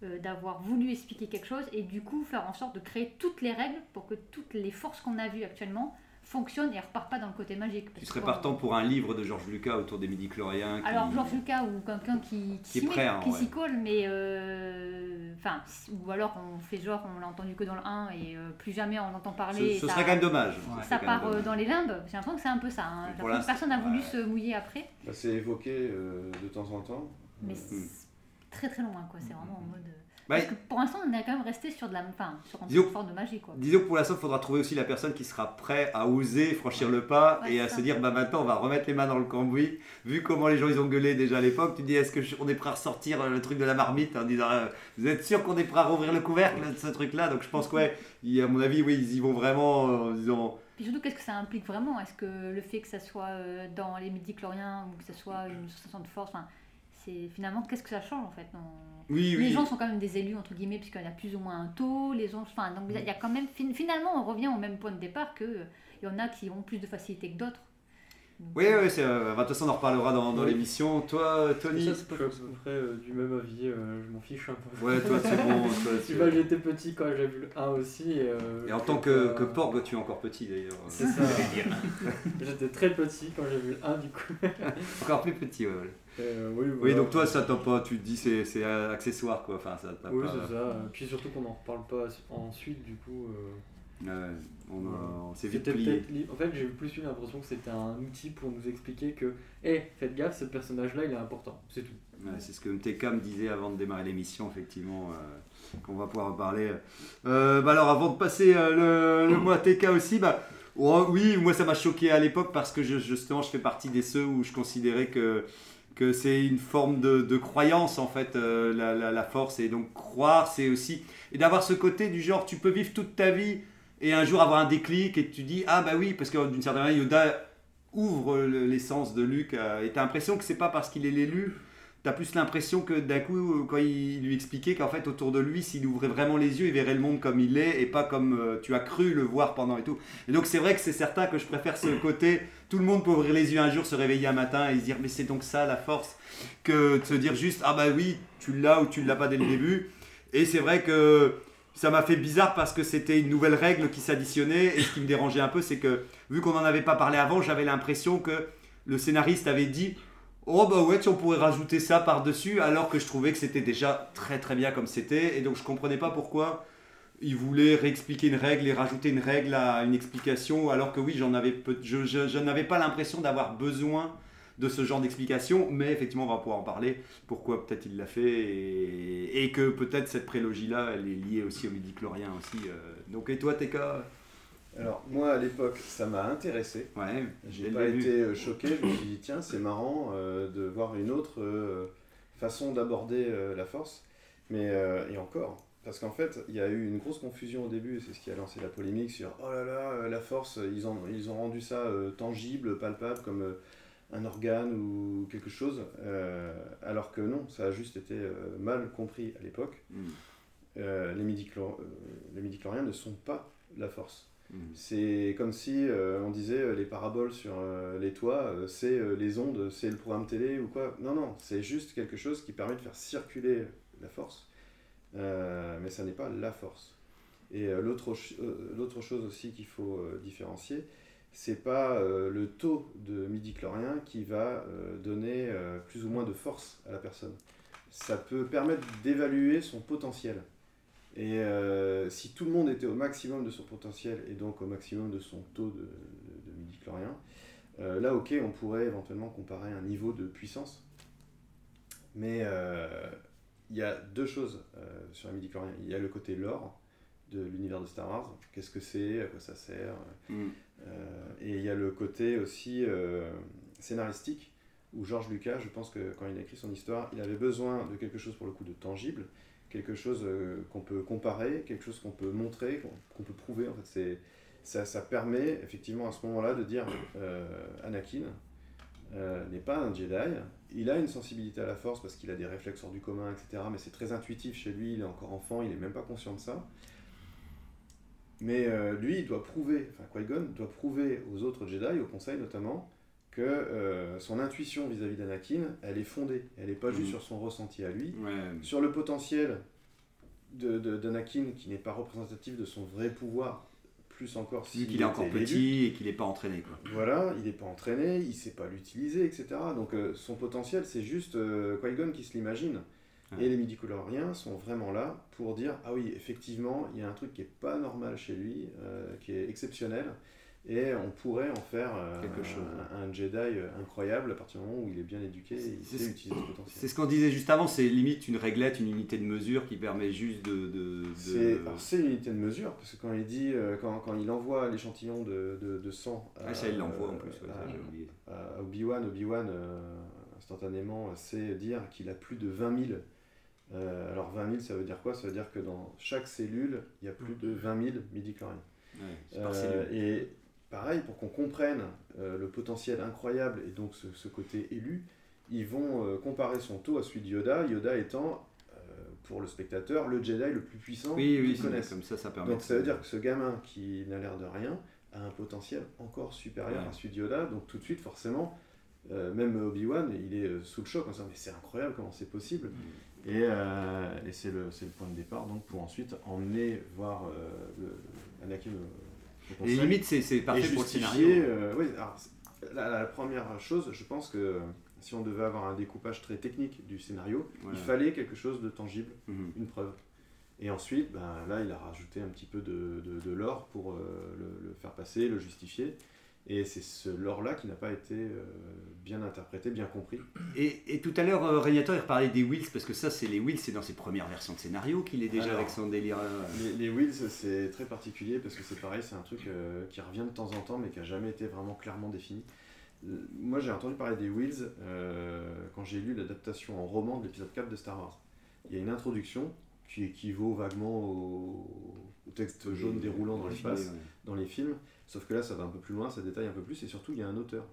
euh, d'avoir voulu expliquer quelque chose et du coup faire en sorte de créer toutes les règles pour que toutes les forces qu'on a vues actuellement fonctionnent et repartent pas dans le côté magique. Tu serais partant pour un livre de Georges Lucas autour des midi-chloriens. qui- alors, Georges Lucas ou quelqu'un qui, Qui est s'y hein, qui ouais. colle, mais. euh, Enfin, ou alors on fait genre, on l'a entendu que dans le 1 et euh, plus jamais on entend parler. Ce- et ce ça- serait quand même dommage. Ça part euh, dommage. dans les limbes. J'ai l'impression que c'est un peu ça. hein. Personne n'a voulu se mouiller après. Bah, c'est évoqué euh, de temps en temps. Mais Mm. c'est très très loin, quoi. C'est vraiment en mode. Bah, Parce que pour l'instant, on est quand même resté sur de la. Enfin, sur un Disons- forme de magie, quoi. Disons que pour l'instant, il faudra trouver aussi la personne qui sera prêt à oser franchir le pas Ouais, et à se dire bah maintenant on va remettre les mains dans le cambouis. Vu comment les gens ils ont gueulé déjà à l'époque, tu dis est-ce que je- on est prêt à ressortir euh, le truc de la marmite en disant euh, vous êtes sûr qu'on est prêt à rouvrir le couvercle de ce truc là Donc je pense que ouais, à mon avis oui ils y vont vraiment euh, en disant Puis surtout, qu'est-ce que ça implique vraiment? Est-ce que le fait que ça soit euh, dans les midi-chloriens ou que ça soit une sensation de force, enfin, c'est finalement qu'est-ce que ça change en fait dans- Oui, Les oui. gens sont quand même des élus entre guillemets puisqu'il y a plus ou moins un taux. Les gens, enfin, donc il y a quand même fin- finalement on revient au même point de départ que euh, il y en a qui ont plus de facilité que d'autres. oui oui c'est euh, bah, de toute façon on en reparlera dans, dans Oui. l'émission. Toi Tony Ça, c'est pas je suis à peu près euh, du même avis, euh, je m'en fiche un peu. Ouais, toi, c'est bon, toi, Tu vois, j'étais petit quand j'ai vu le 1 aussi. Et, euh, Et en tant que, euh, que Porg, tu es encore petit d'ailleurs. C'est ça. J'étais très petit quand j'ai vu le 1 du coup. Encore plus petit, ouais. ouais. Euh, oui, donc toi, ça t'a pas, tu te dis c'est c'est accessoire quoi. Enfin, ça Oui, pas. c'est ça. Puis surtout qu'on n'en reparle pas ensuite, du coup. euh, Ouais, on, a- voilà. on s'est vite plié. En fait, j'ai plus eu l'impression que c'était un outil pour nous expliquer que, hé, faites gaffe, ce personnage-là, il est important. C'est tout. Ouais, c'est ce que MTK me disait avant de démarrer l'émission, effectivement, euh, qu'on va pouvoir en parler. Euh, bah alors, avant de passer le, le mot à TK aussi, bah, oh, oui, moi ça m'a choqué à l'époque parce que je- justement, je fais partie des ceux où je considérais que, que c'est une forme de, de croyance, en fait, euh, la, la- la force. Et donc, croire, c'est aussi. Et d'avoir ce côté du genre, tu peux vivre toute ta vie et un jour avoir un déclic et tu dis, ah bah oui, parce que d'une certaine manière, Yoda ouvre le- l'essence de Luke euh, et t'as l'impression que c'est pas parce qu'il est l'élu T'as plus l'impression que d'un coup, quand il lui expliquait qu'en fait, autour de lui, s'il ouvrait vraiment les yeux, il verrait le monde comme il est et pas comme euh, tu as cru le voir pendant et tout. Et donc, c'est vrai que c'est certain que je préfère ce côté. Tout le monde peut ouvrir les yeux un jour, se réveiller un matin et se dire, mais c'est donc ça la force, que de se dire juste, ah bah oui, tu l'as ou tu l'as pas dès le début. Et c'est vrai que ça m'a fait bizarre parce que c'était une nouvelle règle qui s'additionnait et ce qui me dérangeait un peu, c'est que vu qu'on n'en avait pas parlé avant, j'avais l'impression que le scénariste avait dit Oh bah ouais, on pourrait rajouter ça par-dessus, alors que je trouvais que c'était déjà très très bien comme c'était, et donc je comprenais pas pourquoi il voulait réexpliquer une règle et rajouter une règle à une explication, alors que oui, j'en avais peu- je, je- je n'avais pas l'impression d'avoir besoin de ce genre d'explication, mais effectivement on va pouvoir en parler, pourquoi peut-être il l'a fait, et, et que peut-être cette prélogie-là, elle est liée aussi au midi-chlorien aussi. euh. Donc et toi TK Alors, moi à l'époque, ça m'a intéressé. Ouais, J'ai pas début. été euh, choqué. Je me suis dit, tiens, c'est marrant euh, de voir une autre euh, façon d'aborder la force. Mais, et encore, parce qu'en fait, il y a eu une grosse confusion au début, c'est ce qui a lancé la polémique sur oh là là, euh, la force, ils ont, ils ont rendu ça euh, tangible, palpable, comme euh, un organe ou quelque chose. euh, alors que non, ça a juste été euh, mal compris à l'époque. Euh, les midi-chlor- euh, les midi-chloriens ne sont pas la force. C'est comme si euh, on disait euh, les paraboles sur euh, les toits, euh, c'est euh, les ondes, c'est le programme télé ou quoi. Non, non, c'est juste quelque chose qui permet de faire circuler la force, Euh, mais ça n'est pas la force. Et euh, euh, l'autre chose aussi qu'il faut euh, différencier, c'est pas euh, le taux de midi-chlorien qui va euh, donner euh, plus ou moins de force à la personne. Ça peut permettre d'évaluer son potentiel. Et euh, si tout le monde était au maximum de son potentiel et donc au maximum de son taux de, de, midi-chlorien, euh, là, ok, on pourrait éventuellement comparer un niveau de puissance. Mais euh, il y a deux choses euh, sur les midi-chloriens. Il y a le côté lore de l'univers de Star Wars. Qu'est-ce que c'est À quoi ça sert Mm. Euh, Et il y a le côté aussi euh, scénaristique où George Lucas, je pense que quand il a écrit son histoire, il avait besoin de quelque chose pour le coup de tangible, quelque chose euh, qu'on peut comparer, quelque chose qu'on peut montrer, qu'on qu'on peut prouver. En fait, c'est ça, ça permet effectivement à ce moment-là de dire euh, Anakin euh, n'est pas un Jedi. Il a une sensibilité à la force parce qu'il a des réflexes hors du commun, etc. Mais c'est très intuitif chez lui, il est encore enfant, il n'est même pas conscient de ça. Mais euh, lui, il doit prouver, enfin Qui-Gon doit prouver aux autres Jedi, au Conseil notamment, que euh, son intuition vis-à-vis d'Anakin, elle est fondée. Elle n'est pas juste Mhm. sur son ressenti à lui, sur le potentiel de- de- d'Anakin qui n'est pas représentatif de son vrai pouvoir, plus encore Vu s'il qu'il est encore petit et qu'il n'est pas entraîné. Quoi. Voilà, il n'est pas entraîné, il sait pas l'utiliser, etc. Donc euh, son potentiel, c'est juste euh, Qui-Gon qui se l'imagine. Et les midi-chloriens sont vraiment là pour dire ah oui, effectivement, il y a un truc qui est pas normal chez lui, euh, qui est exceptionnel, et on pourrait en faire euh, Quelque chose. un, un Jedi euh, incroyable à partir du moment où il est bien éduqué et il sait utiliser ce potentiel. C'est ce qu'on disait juste avant, c'est limite une réglette, une unité de mesure qui permet juste de. de, de- C'est alors, c'est une unité de mesure, parce que quand il dit, euh, quand, quand il envoie l'échantillon de, de, de sang à, Ah, ça, il l'envoie en plus, ouais, à- ça, j'ai oublié. à Obi-Wan, Obi-Wan euh, instantanément sait dire qu'il a plus de 20 000. Euh, alors 20 000, ça veut dire quoi? Ça veut dire que dans chaque cellule, il y a plus de 20 000 midi-chloriens. Ouais, Euh, cellule. et pareil, pour qu'on comprenne euh, le potentiel incroyable et donc ce, ce côté élu, ils vont euh, comparer son taux à celui de Yoda, Yoda étant, euh, pour le spectateur, le Jedi le plus puissant Oui, oui, qu'ils connaissent. comme ça, ça permet Donc ça veut dire que ce gamin qui n'a l'air de rien a un potentiel encore supérieur Ouais. à celui de Yoda, donc tout de suite, forcément, même Obi-Wan, il est sous le choc en disant mais c'est incroyable comment c'est possible. Mm. Et, et c'est le, point de départ donc pour ensuite emmener voir le, Anakin Et limite, c'est- parfait pour le scénario. euh, oui, alors, la, la première chose, je pense que si on devait avoir un découpage très technique du scénario, Ouais. il fallait quelque chose de tangible, Mhm. une preuve. Et ensuite, ben, là, il a rajouté un petit peu de, de, de lore pour euh, le, le faire passer, le justifier. Et c'est ce lore-là qui n'a pas été euh, bien interprété, bien compris. Et, et tout à l'heure, euh, Régnator, il parlait des Wills, parce que ça, c'est les Wills, c'est dans ses premières versions de scénario qu'il est déjà Alors, avec son délire. euh, Les, les Wills, c'est très particulier parce que c'est pareil, c'est un truc euh, qui revient de temps en temps mais qui n'a jamais été vraiment clairement défini. Moi, j'ai entendu parler des Wills quand j'ai lu l'adaptation en roman de l'épisode 4 de Star Wars. Il y a une introduction qui équivaut vaguement au, au texte jaune déroulant dans l'espace, ouais. dans les films, sauf que là, ça va un peu plus loin, ça détaille un peu plus et surtout, il y a un auteur.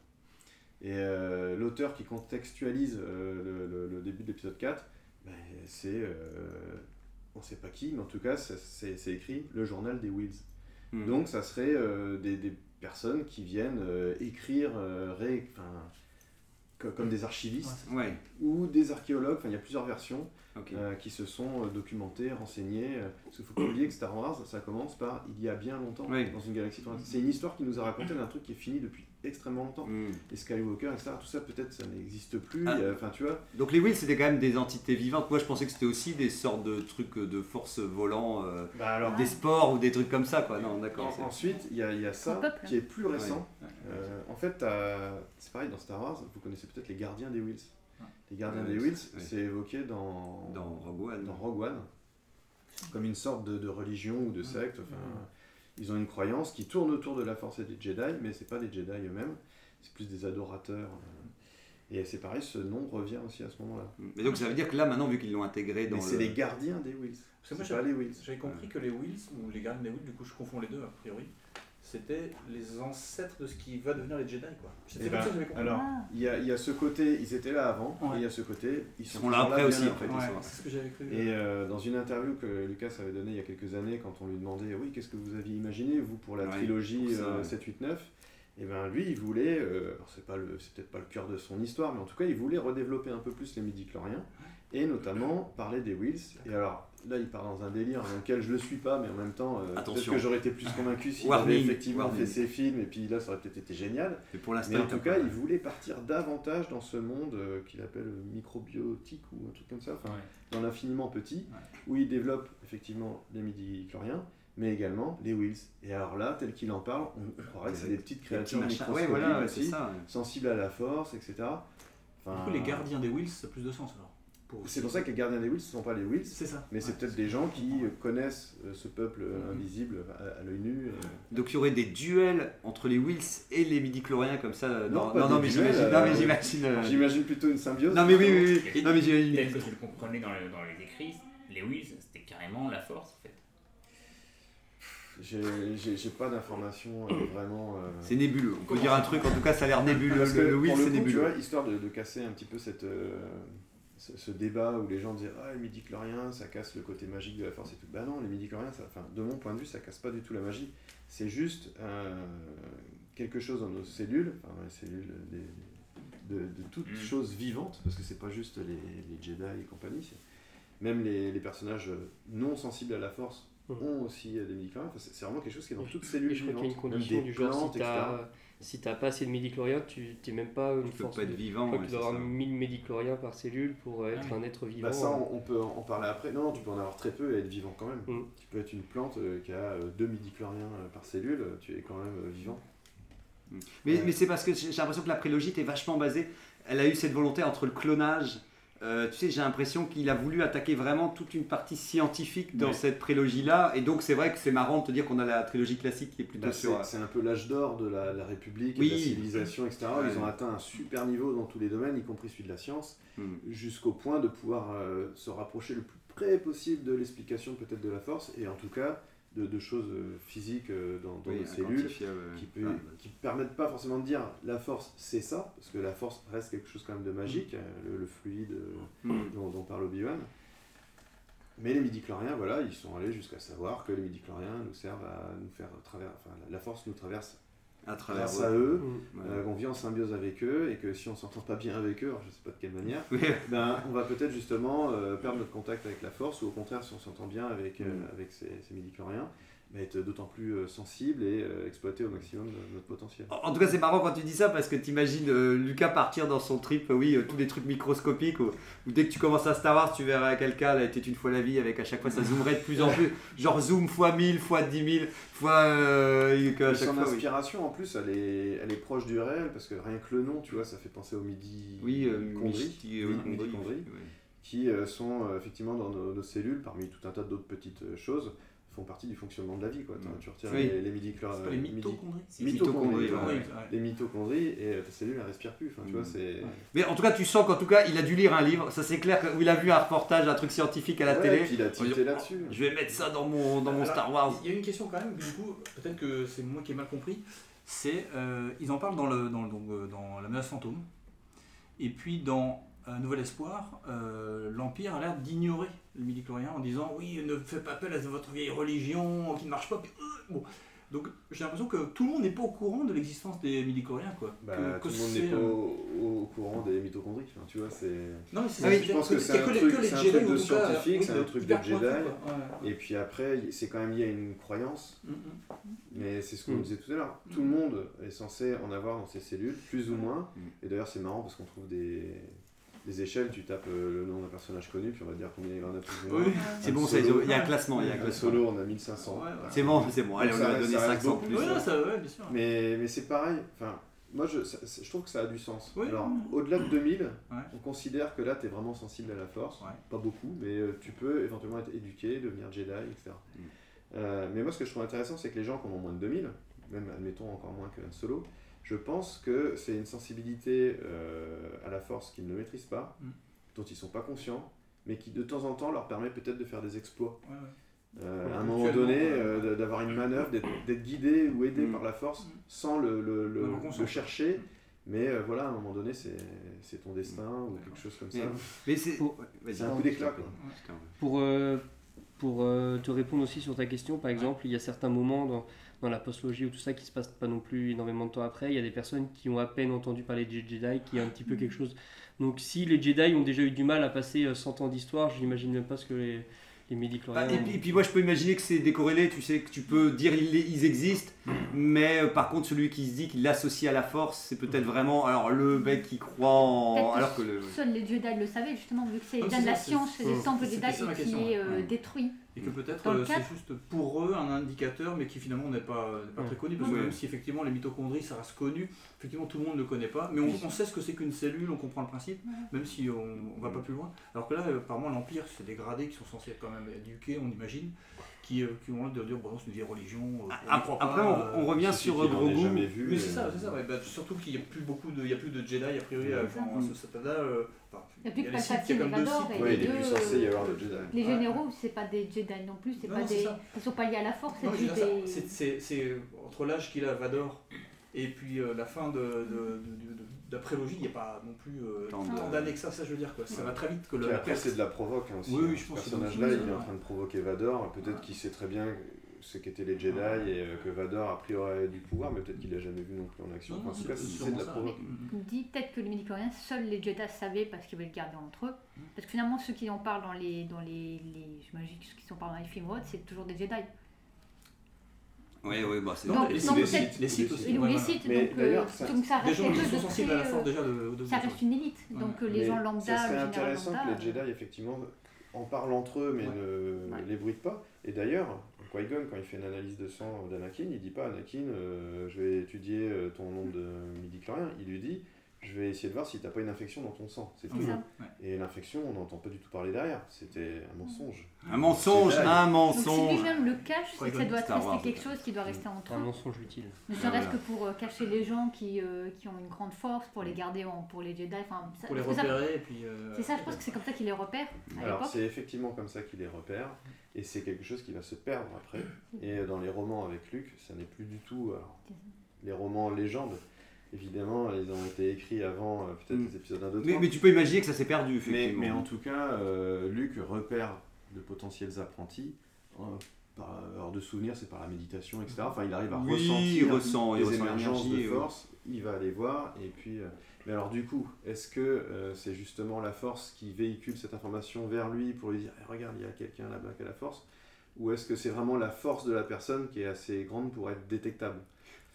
Et euh, l'auteur qui contextualise euh, le, début de l'épisode 4, ben, c'est. euh, on ne sait pas qui, mais en tout cas, c'est écrit le journal des Wills. Mhm. Donc, ça serait des, des personnes qui viennent écrire, ré- comme des archivistes Ouais. ou des archéologues. Enfin, il y a plusieurs versions euh, qui se sont euh, documentées, renseignées. euh, Parce qu'il faut pas oublier que Star Wars, ça commence par il y a bien longtemps dans une galaxie. lointaine. C'est une histoire qui nous a raconté d'un truc qui est fini depuis extrêmement longtemps. Mm. Les Skywalker, etc. Tout ça, peut-être, ça n'existe plus. Ah. Enfin, tu vois. Donc les Wills, c'était quand même des entités vivantes. Moi, je pensais que c'était aussi des sortes de trucs de force volant, euh, Bah alors- des sports ou des trucs comme ça, quoi. Non, d'accord. Ensuite, il y a, il y a ça peuple. qui est plus récent. Ouais. Euh, en fait, c'est pareil dans Star Wars, vous connaissez peut-être les gardiens des Wills. Les gardiens Ouais, des Wills, ouais. c'est évoqué dans, Dans Rogue One. dans Rogue One, comme une sorte de, de religion ou de secte. Enfin, Ils ont une croyance qui tourne autour de la force et des Jedi, mais c'est pas des Jedi eux-mêmes, c'est plus des adorateurs. Et c'est pareil, ce nom revient aussi à ce moment-là. Mais donc ça veut dire que là, maintenant, vu qu'ils l'ont intégré dans Mais le... c'est les gardiens des Wills. Parce que moi, C'est pas les Wills. J'avais compris que les Wills, ou les gardiens des Wills, du coup je confonds les deux a priori, c'était les ancêtres de ce qui va devenir les Jedi quoi. C'était Eh comme ben, ça que j'avais compris. alors, Ah. il y, a, il y a ce côté, ils étaient là avant, Ouais. et il y a ce côté, ils seront sont là toujours après bien aussi, en après. Ouais, c'est ce que j'avais cru. Et euh, dans une interview que Lucas avait donnée il y a quelques années, quand on lui demandait oui, qu'est-ce que vous aviez imaginé, vous, pour la Ouais, trilogie pour ça, euh, ouais. 7, 8, 9 et ben lui, il voulait, euh, c'est pas le, c'est peut-être pas le cœur de son histoire, mais en tout cas, il voulait redévelopper un peu plus les midi-chloriens et notamment parler des Wills. Et alors là, il part dans un délire dans lequel je le suis pas, mais en même temps, euh, peut-être que j'aurais été plus convaincu s'il avait effectivement warning. fait ses films, et puis là, ça aurait peut-être été génial. Mais pour l'instant, Mais en tout cas, il voulait partir davantage dans ce monde euh, qu'il appelle microbiotique ou un truc comme ça, enfin, dans l'infiniment petit, où il développe effectivement les midi-chloriens, mais également les Wills. Et alors là, tel qu'il en parle, on, croirait que c'est des petites Des créatures machins. microscopiques Ouais, voilà, aussi, c'est ça, ouais. sensibles à la force, etc. Du Enfin, coup, les gardiens des Wills, ça a plus de sens alors. C'est pour ça que les gardiens des Wills, ce ne sont pas les Wills. C'est ça. Mais c'est peut-être des gens qui connaissent euh, ce peuple euh, invisible à, à l'œil nu. et- Donc il y aurait des duels entre les Wills et les midi-chloriens comme ça. euh, Non, dans- pas non, non, des mais duels, j'imagine. euh, non, mais j'imagine. euh, J'imagine plutôt une symbiose. Non, mais oui, oui, oui. Et Non, mais j'imagine. Tel que je le comprenais dans, le- dans les écrits, les Wills, c'était carrément la force. J'ai pas d'informations euh, vraiment. euh, C'est nébuleux. On peut dire un truc, en tout cas, ça a l'air nébuleux. Parce que, Le, le c'est tu nébuleux. vois, histoire de, de casser un petit peu cette, euh, ce, ce débat où les gens disaient Ah, les midi-chloriens, ça casse le côté magique de la force et tout. Bah non, les midi-chloriens, de mon point de vue, ça casse pas du tout la magie. C'est juste quelque chose dans nos cellules, enfin, dans les cellules des- de, de toutes Mm. choses vivantes, parce que c'est pas juste les, les Jedi et compagnie, même les, les personnages non sensibles à la force ont aussi euh, des midi-chloriens. Enfin, c'est vraiment quelque chose qui est dans toutes cellules Et je crois qu'il y a une condition des du genre plantes, si etc. t'as si t'as pas assez de médichloriens, tu t'es même pas une peux force. pas être de- vivant, y c'est avoir ça. 1000 médichloriens par cellule pour être Ah un être vivant. Bah ça, on, on peut en parler après. Non, tu peux en avoir très peu et être vivant quand même. Mm. Tu peux être une plante euh, qui a 2 midi-chloriens euh, par cellule, euh, tu es quand même euh, vivant. Mais, Ouais. mais c'est parce que j'ai j'ai l'impression que la prélogie était vachement basée. Elle a eu cette volonté entre le clonage. Euh, tu sais, j'ai l'impression qu'il a voulu attaquer vraiment toute une partie scientifique dans Ouais. cette prélogie-là. Et donc, c'est vrai que c'est marrant de te dire qu'on a la trilogie classique qui est plutôt Bah, sur. c'est c'est un peu l'âge d'or de la, la République, Oui. et de la civilisation, etc. Ouais. Ils ont atteint un super niveau dans tous les domaines, y compris celui de la science, Mm. jusqu'au point de pouvoir euh, se rapprocher le plus près possible de l'explication peut-être de la force, et en tout cas de, de choses euh, physiques euh, dans, dans Oui, nos cellules, qui, peut- qui permettent pas forcément de dire la force c'est ça, parce que la force reste quelque chose quand même de magique, euh, le, le fluide Mm. dont, dont parle Obi-Wan. Mais les midi-chloriens, voilà, ils sont allés jusqu'à savoir que les midi-chloriens nous servent à nous faire traverser, enfin la force nous traverse À travers grâce eux. à eux, Mm. euh, on vit en symbiose avec eux, et que si on s'entend pas bien avec eux, alors je sais pas de quelle manière, ben, on va peut-être justement euh, perdre notre contact avec la force, ou au contraire, si on s'entend bien avec, euh, Mm. avec ces, ces midi-chloriens, ben, être d'autant plus euh, sensible et euh, exploiter au maximum euh, notre potentiel. En tout cas, c'est marrant quand tu dis ça parce que tu imagines Lucas partir dans son trip, oui, euh, tous les trucs microscopiques, où, où dès que tu commences à Star Wars, tu verras quelqu'un, là, était une fois la vie, avec à chaque fois ça zoomerait de plus en plus, genre zoom fois 1000, fois 10 000, fois. Euh, que à chaque son fois, oui. inspiration, en plus, elle est, elle est proche du réel, parce que rien que le nom, tu vois, ça fait penser au midi Oui, Condry, Misti- oui, midi Condry, Condry, ouais. qui sont effectivement dans nos, nos cellules, parmi tout un tas d'autres petites choses, font partie du fonctionnement de la vie. Quoi. Tu retires Oui. les, les midi-chlor- C'est pas les midi- mitochondries ouais, ouais. Les mitochondries, et euh, ta cellule, elle respire plus. Enfin, tu vois, Mm. c'est... Mais en tout cas, tu sens qu'en tout cas, il a dû lire un livre. Ça, c'est clair que- où il a vu un reportage, un truc scientifique à la Ouais, télé. et puis il a tilté là-dessus. Je vais mettre ça dans mon, dans mon Star Wars. Il y a une question quand même, du coup, peut-être que c'est moi qui ai mal compris. C'est, euh, ils en parlent dans, le, dans, le- donc, euh, dans La menace fantôme. Et puis dans euh, Nouvel Espoir, euh, l'Empire a l'air d'ignorer le midi-chlorien en disant Oui, ne faites pas appel à votre vieille religion qui ne marche pas. Puis, euh, bon. Donc j'ai l'impression que tout le monde n'est pas au courant de l'existence des midi-chloriens. Quoi. Bah, Que- tout le monde n'est pas euh, au, au courant des mitochondries. Enfin, tu vois, c'est... Non, mais c'est- Ah je pense que- c'est un que les- truc, que les c'est un Jedi, truc de scientifique, oui, c'est un truc de Jedi. pointu, quoi. Ouais. Et puis après, c'est quand même lié à une croyance. Mm, mm. Mais c'est ce qu'on Mm. disait tout à l'heure. Tout le monde est censé en avoir dans ses cellules, plus ou moins. Et d'ailleurs, c'est marrant parce qu'on trouve des, des échelles. Tu tapes euh, le nom d'un personnage connu, puis on va te dire combien il en a plus. Oui. Han C'est bon, ça, il y a un classement, il y a un classement. Solo, on a 1500. Ouais, ouais. C'est bon, c'est bon. Allez, on a donné ça reste 500 beaucoup. plus. Ouais, non, ça, ouais, bien sûr. Mais, mais c'est pareil. Enfin, moi, je, ça- je trouve que ça a du sens. Oui. Alors, au-delà de 2000, Ouais. on considère que là, tu es vraiment sensible à la force. Ouais. Pas beaucoup, mais euh, tu peux éventuellement être éduqué, devenir Jedi, etc. Mm. Euh, mais moi, ce que je trouve intéressant, c'est que les gens qui ont moins de 2000, même admettons encore moins que Han Solo, je pense que c'est une sensibilité euh, à la force qu'ils ne maîtrisent pas, Mm. dont ils sont pas conscients, mais qui de temps en temps leur permet peut-être de faire des exploits. Ouais, ouais. Euh, Ouais, à un moment donné, ouais. euh, d'avoir une manœuvre, d'être guidé ou aidé Mm. par la force Mm. sans le, le- le- Le le conscience. chercher. Mais euh, voilà, à un moment donné, c'est ton destin ou quelque chose comme ça. Mais- Mais c'est. Pour- un coup d'éclat. Pour, euh, pour euh, te répondre aussi sur ta question, par exemple, il y a certains moments dans, dans la postlogie ou tout ça qui se passe pas non plus énormément de temps après. Il y a des personnes qui ont à peine entendu parler des Jedi, qui est un petit peu quelque chose. Donc si les Jedi ont déjà eu du mal à passer euh, 100 ans d'histoire, j'imagine même pas ce que les, les Bah, et, puis, et puis moi je peux imaginer que c'est décorrélé, tu sais, que tu peux dire ils, ils existent, mais euh, par contre celui qui se dit qu'il l'associe à la force, c'est peut-être vraiment alors le mec qui croit en... Que Alors que le... Seuls les Jedi le savaient justement, vu que c'est Ah, c'est la science, c'est- des temples Jedi qui est ouais. euh, détruit Et que peut-être Dans le euh, c'est juste pour eux un indicateur, mais qui finalement n'est pas, Ouais. très connu. Parce que Ouais. même si effectivement les mitochondries ça reste connu, effectivement tout le monde ne connaît pas. Mais on, on sait ce que c'est qu'une cellule, on comprend le principe, même si on ne va pas plus loin. Alors que là, euh, apparemment, l'Empire, c'est des gradés qui sont censés être quand même éduqués, on imagine, qui, euh, qui ont l'air de dire bon, c'est une vieille religion. euh, croit après, pas, on- on revient sur vu, Oui, c'est ça, c'est ça. ouais. Bah, surtout qu'il n'y a plus beaucoup de, il y a plus de Jedi a priori. Ouais. euh, enfin, Mm. ce stade-là. euh, enfin, Il n'y a plus que Palpatine et Vador. Il est deux, plus censé y euh, avoir le Jedi. Les Ouais. généraux, c'est pas des Jedi non plus, c'est Non, pas des. Ils sont pas liés à la force, c'est entre l'âge qu'il a Vador et puis euh, la fin de, de- d'après-logie, il n'y a pas non plus euh, Tant tant d'années que ça, ça je veux dire quoi. Ça Ouais. va très vite que le. La après, c'est de la provoque hein, aussi. Oui, hein. oui, je Ce pense que c'est personnage-là, il est en train de provoquer Vador. Peut-être qu'il sait très bien ce qu'étaient les Jedi et euh, que Vador a priori a du pouvoir, mais peut-être qu'il l'a jamais vu non plus en action. Non, Enfin, en tout cas, c'est de la provoque. Il me dit peut-être que les médicloriens, seuls les Jedi savaient parce qu'ils veulent le garder entre eux. Parce que finalement, ceux qui en parlent dans les. Dans les, les j'imagine que ceux qui en parlent dans les films ou autres, c'est toujours des Jedi. Ouais, ouais, bah c'est. Donc- les donc sites, les sites aussi. Oui, ou les sites, Mais donc, euh, d'ailleurs, ça- donc ça reste gens quelque chose sont de sensibles très, à la force euh, déjà de. de Ça reste une élite. Ouais. Donc euh, les Mais gens lambda, Ça serait intéressant lambda. que les Jedi, effectivement, en parlent entre eux, mais Ouais. ne Ouais. les bruitent pas. Et d'ailleurs, Qui-Gon, quand il fait une analyse de sang d'Anakin, il dit pas Anakin, euh, je vais étudier euh, ton nombre de midi-chloriens. Il lui dit je vais essayer de voir si t'as pas une infection dans ton sang. C'est tout. Ça. Et l'infection, on n'entend pas du tout parler derrière. C'était un mensonge. Un mensonge, un Donc si mensonge. lui-même le cache, c'est que ça doit Star rester Wars. quelque chose qui doit rester entre Un eux. mensonge utile. Ne Voilà. serait-ce que pour euh, cacher les gens qui, euh, qui ont une grande force, pour les garder en, pour les Jedi. Enfin, ça- Pour les ça- repérer et puis. euh, C'est ça, je pense que c'est comme ça qu'il les repère à Alors c'est effectivement comme ça qu'il les repère, et c'est quelque chose qui va se perdre après. Et dans les romans avec Luc, ça n'est plus du tout. alors, les romans légendes, évidemment, ils ont été écrits avant euh, peut-être Mm. les épisodes 1, 2, 3. Mais, mais tu peux imaginer que ça s'est perdu, Mais, effectivement. mais en tout cas, euh, Luc repère de potentiels apprentis. euh, par, alors de souvenirs, c'est par la méditation, etc. Enfin, il arrive à Oui, ressentir il ressent- les ressent émergences de force. Il va aller voir et puis. euh, mais alors du coup, est-ce que euh, c'est justement la force qui véhicule cette information vers lui pour lui dire Eh, regarde, il y a quelqu'un là-bas qui a la force? Ou est-ce que c'est vraiment la force de la personne qui est assez grande pour être détectable?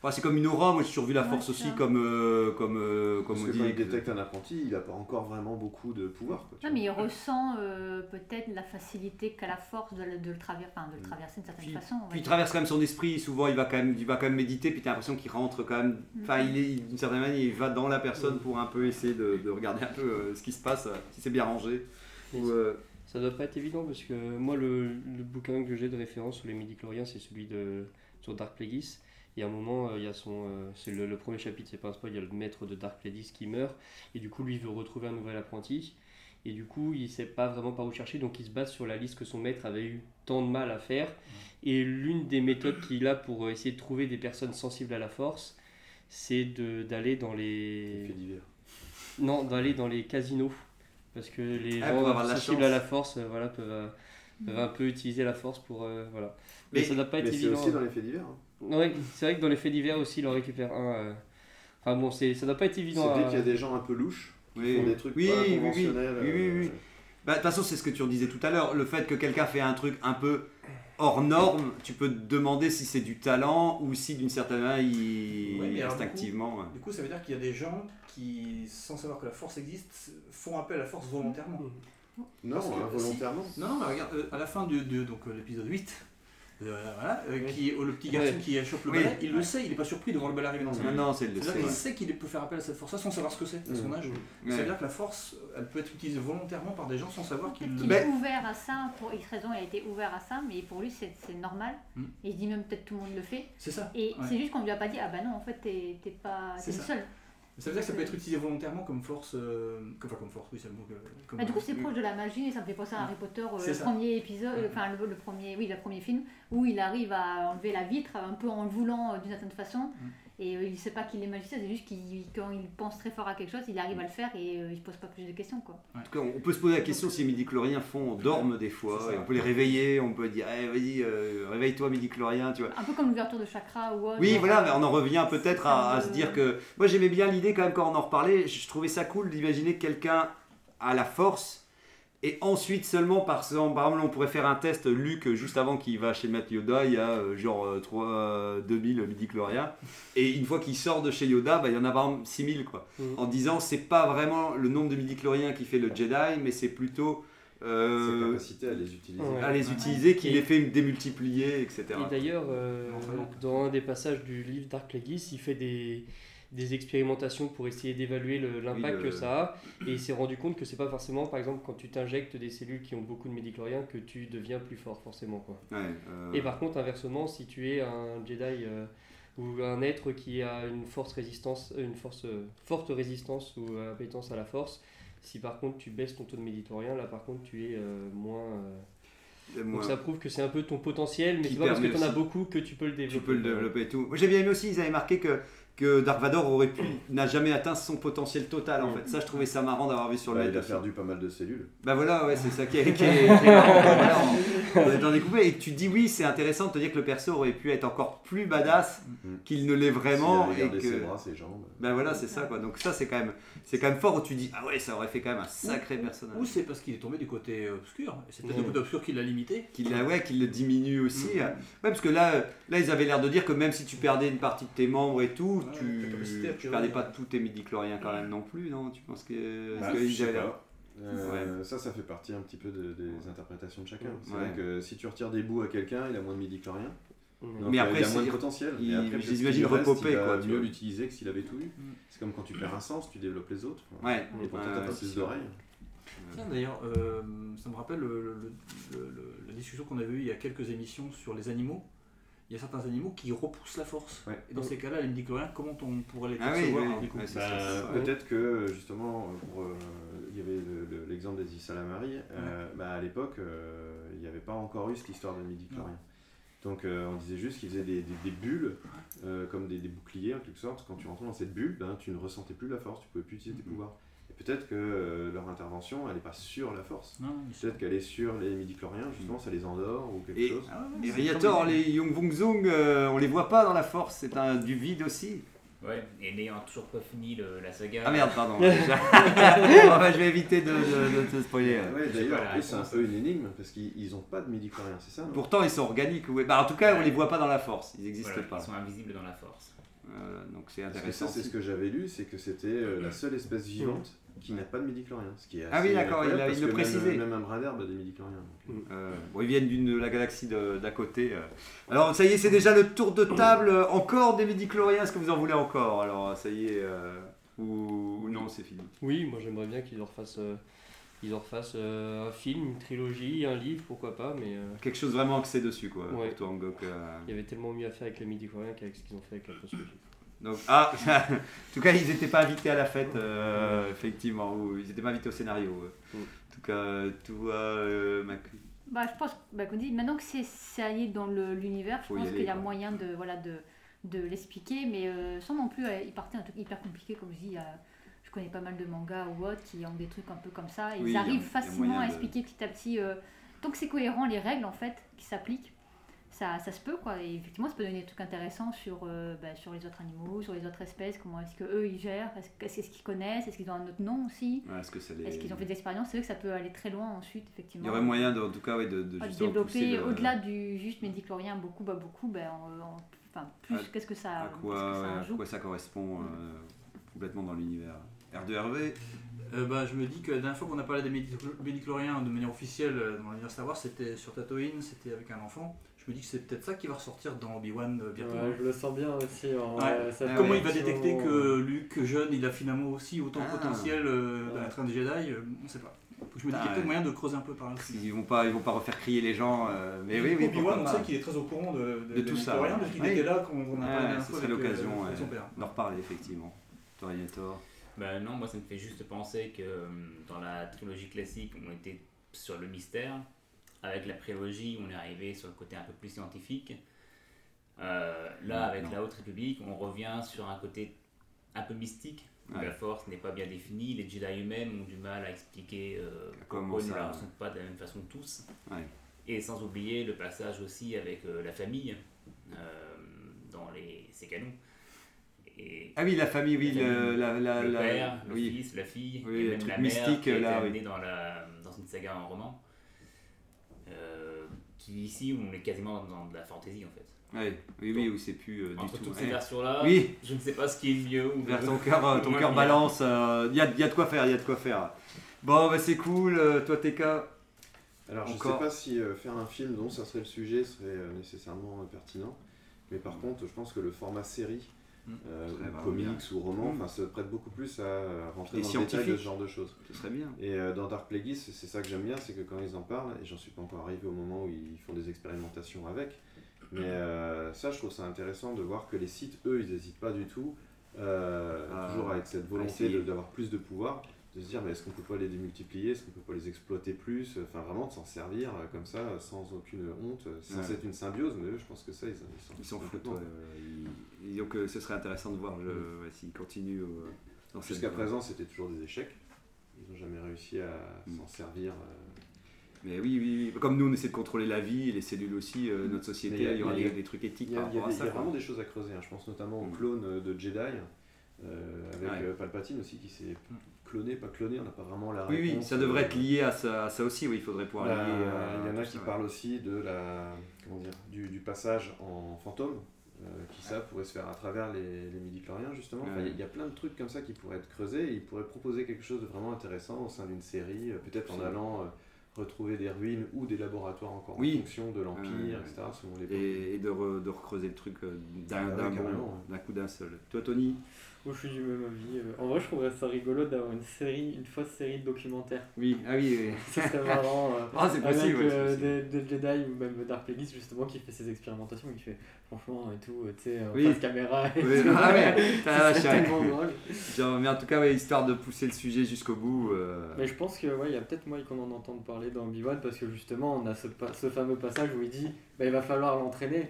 Enfin, c'est comme une aura, moi j'ai toujours vu la Ouais, force aussi comme, euh, comme, euh, comme Parce on que dit. quand il que- détecte un apprenti, il n'a pas encore vraiment beaucoup de pouvoir. quoi, tu Non, vois. mais il ressent euh, peut-être la facilité qu'a la force de, le- de le, traverser, enfin, de Mm. le traverser d'une certaine Puis, façon. puis il traverse quand même son esprit, souvent il va quand même, il va quand même méditer, puis tu as l'impression qu'il rentre quand même. Mm. Enfin, il est d'une certaine manière, il va dans la personne pour un peu essayer de, de regarder un peu euh, ce qui se passe, euh, si c'est bien rangé. Ou, ça- euh, Ça doit pas être évident parce que moi, le, le bouquin que j'ai de référence sur les midi-chloriens, c'est celui de sur Dark Plagueis. Et à un moment, euh, il y a son, euh, c'est le, le premier chapitre, c'est pas un spoil, il y a le maître de Dark Plagueis qui meurt. Et du coup, lui, il veut retrouver un nouvel apprenti. Et du coup, il sait pas vraiment par où chercher, donc il se base sur la liste que son maître avait eu tant de mal à faire. Et l'une des méthodes qu'il a pour euh, essayer de trouver des personnes sensibles à la force, c'est de- d'aller dans les. Divers. Non, d'aller dans les casinos. Parce que les Ah, gens la sensibles chance. à la force euh, voilà, peuvent, euh, peuvent un peu utiliser la force pour. euh, voilà. Mais, Mais- ça doit pas être Mais c'est évident. aussi dans les faits divers. hein. Ouais, c'est vrai que dans les faits divers aussi, il en récupère un. euh. Enfin bon, c'est, ça doit pas être C'est évident. dès à- qu'il y a des gens un peu louches qui Oui. font des trucs Oui, pas oui, oui, conventionnels. oui, oui, oui. euh, Bah, de toute façon, c'est ce que tu en disais tout à l'heure. Le fait que quelqu'un fait un truc un peu hors norme, tu peux te demander si c'est du talent ou si d'une certaine manière il Ouais, mais alors, du coup- instinctivement. euh. Du coup, ça veut dire qu'il y a des gens qui, sans savoir que la force existe, font appel à la force volontairement. Non, Parce que- involontairement. si- Non, non, mais regarde, euh, à la fin de, de- donc, euh, l'épisode 8, euh, voilà, euh, qui, oh, le petit garçon Ouais. qui chope le Oui. balai, il le sait, il n'est pas surpris de voir le balai arriver dans sa Non, main. non, c'est- il le C'est-à-dire sait. qu'il sait qu'il peut faire appel à cette force sans savoir ce que c'est, à son Mm. âge. Ouais. Ça veut dire que la force, elle peut être utilisée volontairement par des gens sans savoir qu'ils Peut-être le qu'il Mais- est ouvert à ça, pour X raison, il a été ouvert à ça, mais pour lui c'est c'est normal. Mm. Et il se dit même peut-être tout le monde le fait. C'est ça. Et ouais. c'est juste qu'on lui a pas dit, ah bah non, en fait t'es t'es pas C'est t'es le seul. Ça veut dire que ça peut être utilisé volontairement comme force. euh, comme- Enfin, comme force, oui, c'est le mot. que- Comme, Bah, du coup, c'est proche de la magie et ça me fait penser à Harry Potter, euh, le ça. premier épisode, enfin le, le premier, oui, le premier film, où il arrive à enlever la vitre un peu en le voulant euh, d'une certaine façon. Et euh, il sait pas qu'il est magicien, c'est juste qu'il quand il pense très fort à quelque chose, il arrive à le faire et euh, il se pose pas plus de questions quoi. En tout cas, on peut se poser la question si les midi-chloriens font, dorment des fois, et on peut les réveiller, on peut dire, eh, vas-y, euh, réveille-toi midi-chlorien, tu vois. Un peu comme l'ouverture de chakra ou autre. Oui, voilà, mais on en revient peut-être à, à se dire que. Moi, j'aimais bien l'idée, quand même, quand on en reparlait, je trouvais ça cool d'imaginer que quelqu'un a la force, et ensuite seulement, par exemple, par exemple, on pourrait faire un test, Luc, juste avant qu'il va chez Matt Yoda, il y a euh, genre euh, 3, euh, 2000 midi-chloriens, et une fois qu'il sort de chez Yoda, bah, il y en a par exemple 6000, quoi. Mhm. En disant, c'est pas vraiment le nombre de midi-chloriens qui fait le Jedi, mais c'est plutôt euh, Cette capacité à les utiliser. Ouais. à les utiliser, qui Et- les fait démultiplier, etc. Et d'ailleurs, euh, dans un des passages du livre Dark Legis, il fait des, des expérimentations pour essayer d'évaluer l'impact Oui, le- que ça a. Et il s'est rendu compte que c'est pas forcément, par exemple, quand tu t'injectes des cellules qui ont beaucoup de médicloriens, que tu deviens plus fort, forcément. Quoi. Ouais, euh, Et par contre, inversement, si tu es un Jedi euh, ou un être qui a une force résistance, une force, euh, forte résistance ou euh, appétence à la force, si par contre tu baisses ton taux de médiclorien, là par contre tu es euh, moins. euh, Donc ça prouve que c'est un peu ton potentiel, mais c'est pas parce que tu en as beaucoup que tu peux le développer. Tu peux le développer et tout. J'ai bien aimé aussi, ils avaient marqué que, que Dark Vador aurait pu, n'a jamais atteint son potentiel total en fait. Ça je trouvais ça marrant d'avoir vu sur le Bah, net. il a perdu pas mal de cellules. Bah voilà, ouais, c'est ça qui est, qui est- qui est marrant. Voilà, on- on est dans des coupés. Et tu dis oui, c'est intéressant de te dire que le perso aurait pu être encore plus badass qu'il ne l'est vraiment. S'il avait et que... ses bras, ses jambes. Bah voilà, c'est ça quoi. Donc ça c'est quand même, c'est quand même fort où tu dis ah ouais, ça aurait fait quand même un sacré Ou- personnage. Ou c'est parce qu'il est tombé du côté obscur. Et c'est peut-être Ouais. le côté obscur qui l'a limité. Qu'il a- ouais, qu'il le diminue aussi. Mhm. Ouais, parce que là, là, ils avaient l'air de dire que même si tu perdais une partie de tes membres et tout, tu, capacité perdais pas tous tes midi-chloriens quand même non plus, non? Tu penses que. Bah, que je. Euh, Ouais. Ça, ça fait partie un petit peu de- des interprétations de chacun. C'est Ouais. vrai que si tu retires des bouts à quelqu'un, il a moins de midi-chlorien. Mais euh, après, il a moins de potentiel. il- Mais après, je peut-être les qu'il imagine reste, repopper, il va quoi, mieux vois. l'utiliser que s'il avait tout eu. C'est comme quand tu perds un sens, tu développes les autres. Ouais. Et pourtant, t'as pas plus d'oreilles. Tiens, d'ailleurs, euh, ça me rappelle le- le- le- le- la discussion qu'on avait eue il y a quelques émissions sur les animaux. Il y a certains animaux qui repoussent la force. Et dans ces cas-là, les midi-chloriens, comment on pourrait les Ah oui, percevoir oui, ouais, c'est Bah, ça. Peut-être que justement, pour, euh, il y avait le- le- l'exemple des Salamari, euh, bah, à l'époque, euh, il n'y avait pas encore eu cette histoire de midi-chlorien. Donc euh, on disait juste qu'ils faisaient des, des- des bulles, euh, comme des, des boucliers en quelque sorte. Quand tu rentrais dans cette bulle, ben, tu ne ressentais plus la force, tu pouvais plus utiliser tes pouvoirs. Et peut-être que euh, leur intervention, elle n'est pas sur la force. Peut-être qu'elle est sur les midi-chloriens, justement, ça les endort ou quelque Et, chose. et Radiator, les Yung Vung Zung, euh, on les voit pas dans la force, c'est un, du vide aussi. Ouais, et n'ayant toujours pas fini le- la saga. Ah merde, pardon. je vais éviter de, de- de te spoiler. Ouais, d'ailleurs, c'est un peu une énigme parce qu'ils n'ont pas de midi-chloriens, c'est ça Pourtant, ils sont organiques. ouais. Bah, en tout cas, on les voit pas dans la force. Ils n'existent Voilà, pas. Ils sont invisibles dans la force. Euh, donc c'est intéressant. ça, c'est ce que j'avais lu, c'est que c'était euh, la seule espèce vivante qui n'a pas de midi-chloriens. Ce qui est Ah oui, d'accord, il a- il le précisait. Même, même un brin d'herbe a des midi-chloriens. donc, euh, Euh, bon, ils viennent d'une la galaxie de- d'à côté. Alors ça y est, c'est déjà le tour de table. Encore des midi-chloriens. Est-ce que vous en voulez encore? Alors ça y est. euh, Ou, ou non, c'est fini? Oui, moi j'aimerais bien qu'ils en refassent, euh, qu'ils en refassent euh, un film, une trilogie, un livre, pourquoi pas, mais. euh, Quelque chose vraiment axé dessus, quoi. Ouais. Pour toi, Angok. euh. Il y avait tellement mieux à faire avec les midi-chloriens qu'avec ce qu'ils ont fait avec la postologie. Donc, ah, en tout cas, ils n'étaient pas invités à la fête, euh, effectivement. Ou ils n'étaient pas invités au scénario. euh. En tout cas, toi, euh, Mac- Bah, je pense bah, qu'on dit maintenant que c'est est dans le- l'univers, je pense qu'il y a quoi. moyen de voilà de, de l'expliquer, mais euh, sans non plus euh, y partir un truc hyper compliqué comme je dis. Je connais pas mal de mangas ou autres qui ont des trucs un peu comme ça. Ils Oui, il y a- arrivent a facilement à de- expliquer petit à petit. euh, tant que c'est cohérent les règles en fait qui s'appliquent, ça, ça se peut quoi. Et effectivement, ça peut donner des trucs intéressants sur euh, bah, sur les autres animaux, sur les autres espèces. Comment est-ce que eux ils gèrent Est-ce qu'ils connaissent Est-ce qu'ils ont un autre nom aussi Ouais, est-ce les- qu'ils ont fait des expériences C'est vrai que ça peut aller très loin ensuite effectivement. Il y aurait moyen, de, en tout cas, ouais, de, développer le- au-delà du juste médiclorien beaucoup bah beaucoup ben en- en- enfin plus qu'est-ce que ça à qu'est-ce que quoi, ça à quoi correspond euh, complètement dans l'univers. R2RV Euh, bah, je me dis que la dernière fois qu'on a parlé des médiclo- médicloriens de manière officielle euh, dans l'univers Star Wars, c'était sur Tatooine, c'était avec un enfant. Je me dis que c'est peut-être ça qui va ressortir dans Obi-Wan euh, bientôt. Ouais, je le sens bien aussi. en- Ouais. euh, ça Comment il va détecter que Luke, jeune, il a finalement aussi autant de Ah. potentiel euh, dans la train des Jedi euh, On sait pas. Donc je me dis Ah, qu'il y a peut-être ouais. moyen de creuser un peu par là. Ils vont pas, ils vont pas refaire crier les gens. euh, mais oui, oui, Obi-Wan, on sait qu'il est très au courant de, de, de des tout ça. médicloriens, parce qu'il Oui. était là quand on en a parlé ce serait l'occasion d'en reparler, effectivement. Toi, Ragnator. Ben non, moi ça me fait juste penser que euh, dans la trilogie classique, on était sur le mystère. Avec la prélogie, on est arrivé sur le côté un peu plus scientifique. Euh, là, avec Non. la Haute République, on revient sur un côté un peu mystique. Ouais. La force n'est pas bien définie, les Jedi eux-mêmes ont du mal à expliquer euh, Comment ils ne la ressentent pas de la même façon tous. Ouais. Et sans oublier le passage aussi avec euh, la famille euh, dans les, ces canons. Et Ah oui, la famille, oui, la le, la, la, le la- père, le oui. fils, la fille, Oui, et le même truc la mère mystique, qui là, oui. dans, la, dans une saga en roman. Euh, qui ici, on est quasiment dans de la fantaisie en fait. Ouais, oui, oui, où c'est plus euh, du Entre tout. toutes ouais. ces versions-là, oui. je ne sais pas ce qui est le mieux. Ou Vers ton cœur, euh, ton cœur balance. Il y, a, y a de quoi faire, il y a de quoi faire. Bon, bah c'est cool. euh, toi, TK. Alors, je Encore. sais pas si euh, faire un film dont ça serait le sujet serait euh, nécessairement euh, pertinent. Mais par contre, je pense que le format série, Mm. euh, ou comics bien. ou roman, Mm. enfin, se prête beaucoup plus à rentrer Et dans le détail de ce genre de choses. Ce serait bien. Et euh, dans Dark Plagueis, c'est ça que j'aime bien, c'est que quand ils en parlent, et j'en suis pas encore arrivé au moment où ils font des expérimentations avec, mais euh, ça, je trouve ça intéressant de voir que les sites, eux, ils n'hésitent pas du tout, Ah, toujours avec cette volonté d'avoir plus de pouvoir, de se dire, mais est-ce qu'on peut pas les démultiplier, est-ce qu'on peut pas les exploiter plus, enfin vraiment de s'en servir euh, comme ça, sans aucune honte, euh, c'est censé Ouais. être une symbiose, mais eux, je pense que ça, ils s'en Ils s'en foutent. ouais, Donc euh, ce serait intéressant de voir ouais, s'ils continuent euh, Jusqu'à présent, c'était toujours des échecs. Ils n'ont jamais réussi à Mm. s'en servir. euh, Mais oui, oui, oui. Comme nous, on essaie de contrôler la vie les cellules aussi, euh, notre société, il y aura il y des, a- des trucs éthiques Il y a, par il y a rapport à ça. il y vraiment des choses à creuser. hein. Je pense notamment au Mm. clone de Jedi, euh, avec Ouais. Palpatine aussi, qui s'est cloné, pas cloné, on n'a pas vraiment la Oui, oui, réponse. ça devrait euh, être lié à ça, à ça aussi, oui, il faudrait pouvoir la- lier. euh, il y en a qui ça, ouais. parlent aussi de la, comment dire, du, du passage en fantôme, euh, qui ça pourrait se faire à travers les, les midi-chloriens justement. Enfin, il y a- il y a plein de trucs comme ça qui pourraient être creusés et ils pourraient proposer quelque chose de vraiment intéressant au sein d'une série, peut-être en allant euh, retrouver des ruines ou des laboratoires encore Oui. en fonction de l'Empire, Euh, etc. selon les Et, et de, re- de recreuser le truc d'un Ah ouais, ouais. d'un coup d'un seul. Toi, Tony? Moi, je suis du même avis. euh. En vrai, je trouverais ça rigolo d'avoir une série, une fausse série de documentaires. Oui, ah oui, oui. Ça serait marrant. euh, Ah, c'est possible, Avec ouais, euh, possible. des, des Jedi ou même Dark Plagueis, justement, qui fait ses expérimentations, qui fait franchement et tout, euh, tu sais, Oui. face caméra. Et Oui, tout. ah ouais, ah, vache, tellement drôle. Genre, mais en tout cas, ouais, histoire de pousser le sujet jusqu'au bout. euh, Mais je pense que ouais, il y a peut-être moyen qu'on en entende parler dans Obi-Wan parce que justement on a ce, fameux passage où il dit bah, il va falloir l'entraîner.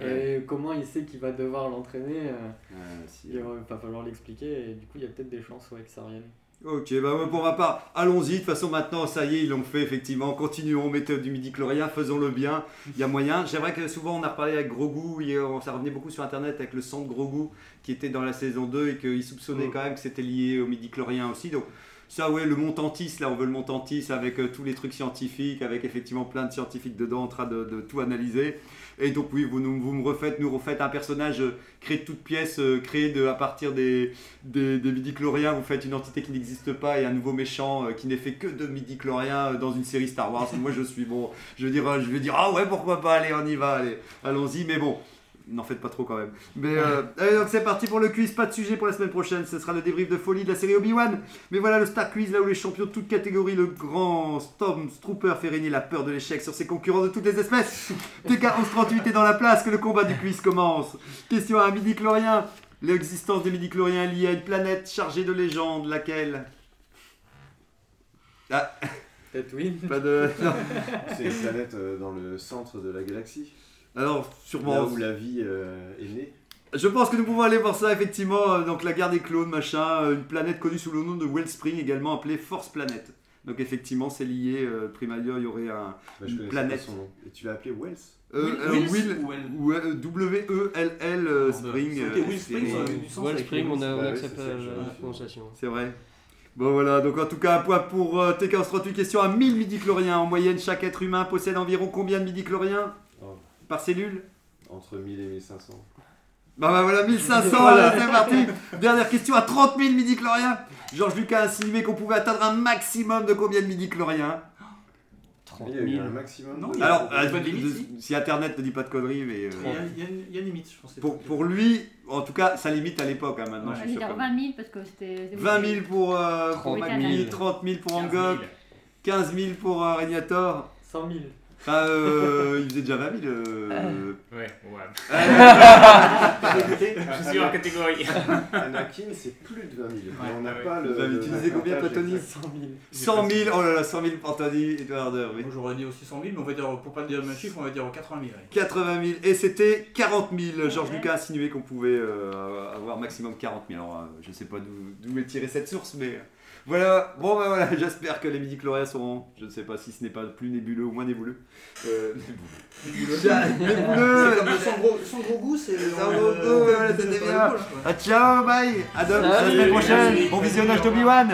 Et comment il sait qu'il va devoir l'entraîner euh, si, Il va va falloir l'expliquer et du coup il y a peut-être des chances ouais, que ça revienne. Ok, bah ouais, pour ma part, allons-y. De toute façon, maintenant, ça y est, ils l'ont fait, effectivement. Continuons, méthode du midi-chlorien, faisons-le bien. Il y a moyen. J'aimerais que souvent, on a reparlé avec Grogu, et on- ça revenait beaucoup sur Internet avec le sang de Grogu qui était dans la saison 2 et qu'il soupçonnait quand même que c'était lié au midi-chlorien aussi. Donc, ça, ouais, le Montantis, là, on veut le Montantis avec euh, tous les trucs scientifiques, avec effectivement plein de scientifiques dedans en train de, tout analyser. Et donc, oui, vous, nous, vous me refaites, nous refaites un personnage euh, créé de toutes pièces, euh, créé de, à partir des, des, midi-chloriens. Vous faites une entité qui n'existe pas et un nouveau méchant qui n'est fait que de midi-chloriens dans une série Star Wars. Moi, je suis bon. Je veux dire, je vais dire, ah ouais, pourquoi pas, allez, on y va, allez, allons-y. Mais bon, n'en faites pas trop quand même. Mais euh, allez, donc c'est parti pour le quiz. Pas de sujet pour la semaine prochaine. Ce sera le débrief de folie de la série Obi-Wan. Mais voilà le Star Quiz, là où les champions de toutes catégories, le grand Stormtrooper fait régner la peur de l'échec sur ses concurrents de toutes les espèces. TK1138 est dans la place que le combat du quiz commence. Question à un midi-chlorien. L'existence des midi-chloriens est liée à une planète chargée de légendes, laquelle? Ah Tatooine Pas de. non. C'est une planète euh, dans le centre de la galaxie. Alors, sûrement. Là où la vie euh, est née. Je pense que nous pouvons aller voir ça, effectivement. euh, Donc, la guerre des clones, machin. euh, Une planète connue sous le nom de Wellspring, également appelée Force Planet. Donc, effectivement, c'est lié. Euh, ailleurs, il y aurait un, Bah, une planète. pas son nom. Et tu l'as appelé Wells Euh, Will- euh, Will- Well euh, Spring. Spring, ça aurait eu du sens Wellspring, on, a- on Bah accepte la, prononciation. C'est vrai. Bon voilà, donc en tout cas un point pour euh, TK38 question à 1000 midi-chloriens. En moyenne, chaque être humain possède environ combien de midi-chloriens? Par cellule Entre 1000 et 1500. Bah, bah voilà, 1500, Voilà. là, c'est parti Dernière question à 30 000 midi-chloriens Georges Lucas a insinué qu'on pouvait atteindre un maximum de combien de midi-chloriens Il y a eu un maximum. Non, de- il y a- Alors, il y a euh, pas de limite, de- si. Internet ne dit pas de conneries, mais... euh, Il y, a, il y a une- il y a une limite, je pense. pour, pour lui, en tout cas, ça limite à l'époque, hein, maintenant, Je je vais suis dire quand même. 20 000 parce que c'était. 20 000 pour, euh, pour 30 000. Magni, 30 000 pour Angok, 15 000 pour euh, Régnator. 100 000. Enfin, euh, il faisait déjà 20 000. euh. Ouais, ouais. Je suis en catégorie. Anakin, c'est plus de 20 000. Mais on n'a ouais. pas le. Vous avez utilisé combien, toi, pourcentage Tony exact. 100 000. 100 000, oh là là, 100 000 pour Tony Edward, oui. Moi j'aurais dit aussi 100 000, mais on va dire, pour pas dire le même chiffre, on va dire 80 000. allez. 80 000 et c'était 40 000. Georges Lucas a insinué qu'on pouvait euh, avoir maximum 40 000. Alors, euh, je sais pas d'où d'où est tirée cette source, mais voilà. Bon, ben voilà, j'espère que les midi-chloriens seront, je ne sais pas si ce n'est pas plus nébuleux ou moins nébuleux. Euh, nébuleux. Comme sang gros, goût, c'est. Euh, gros goût, voilà, le- c'était bien. Ah, ciao, bye. À demain, la semaine prochaine. Bon visionnage d'Obi-Wan.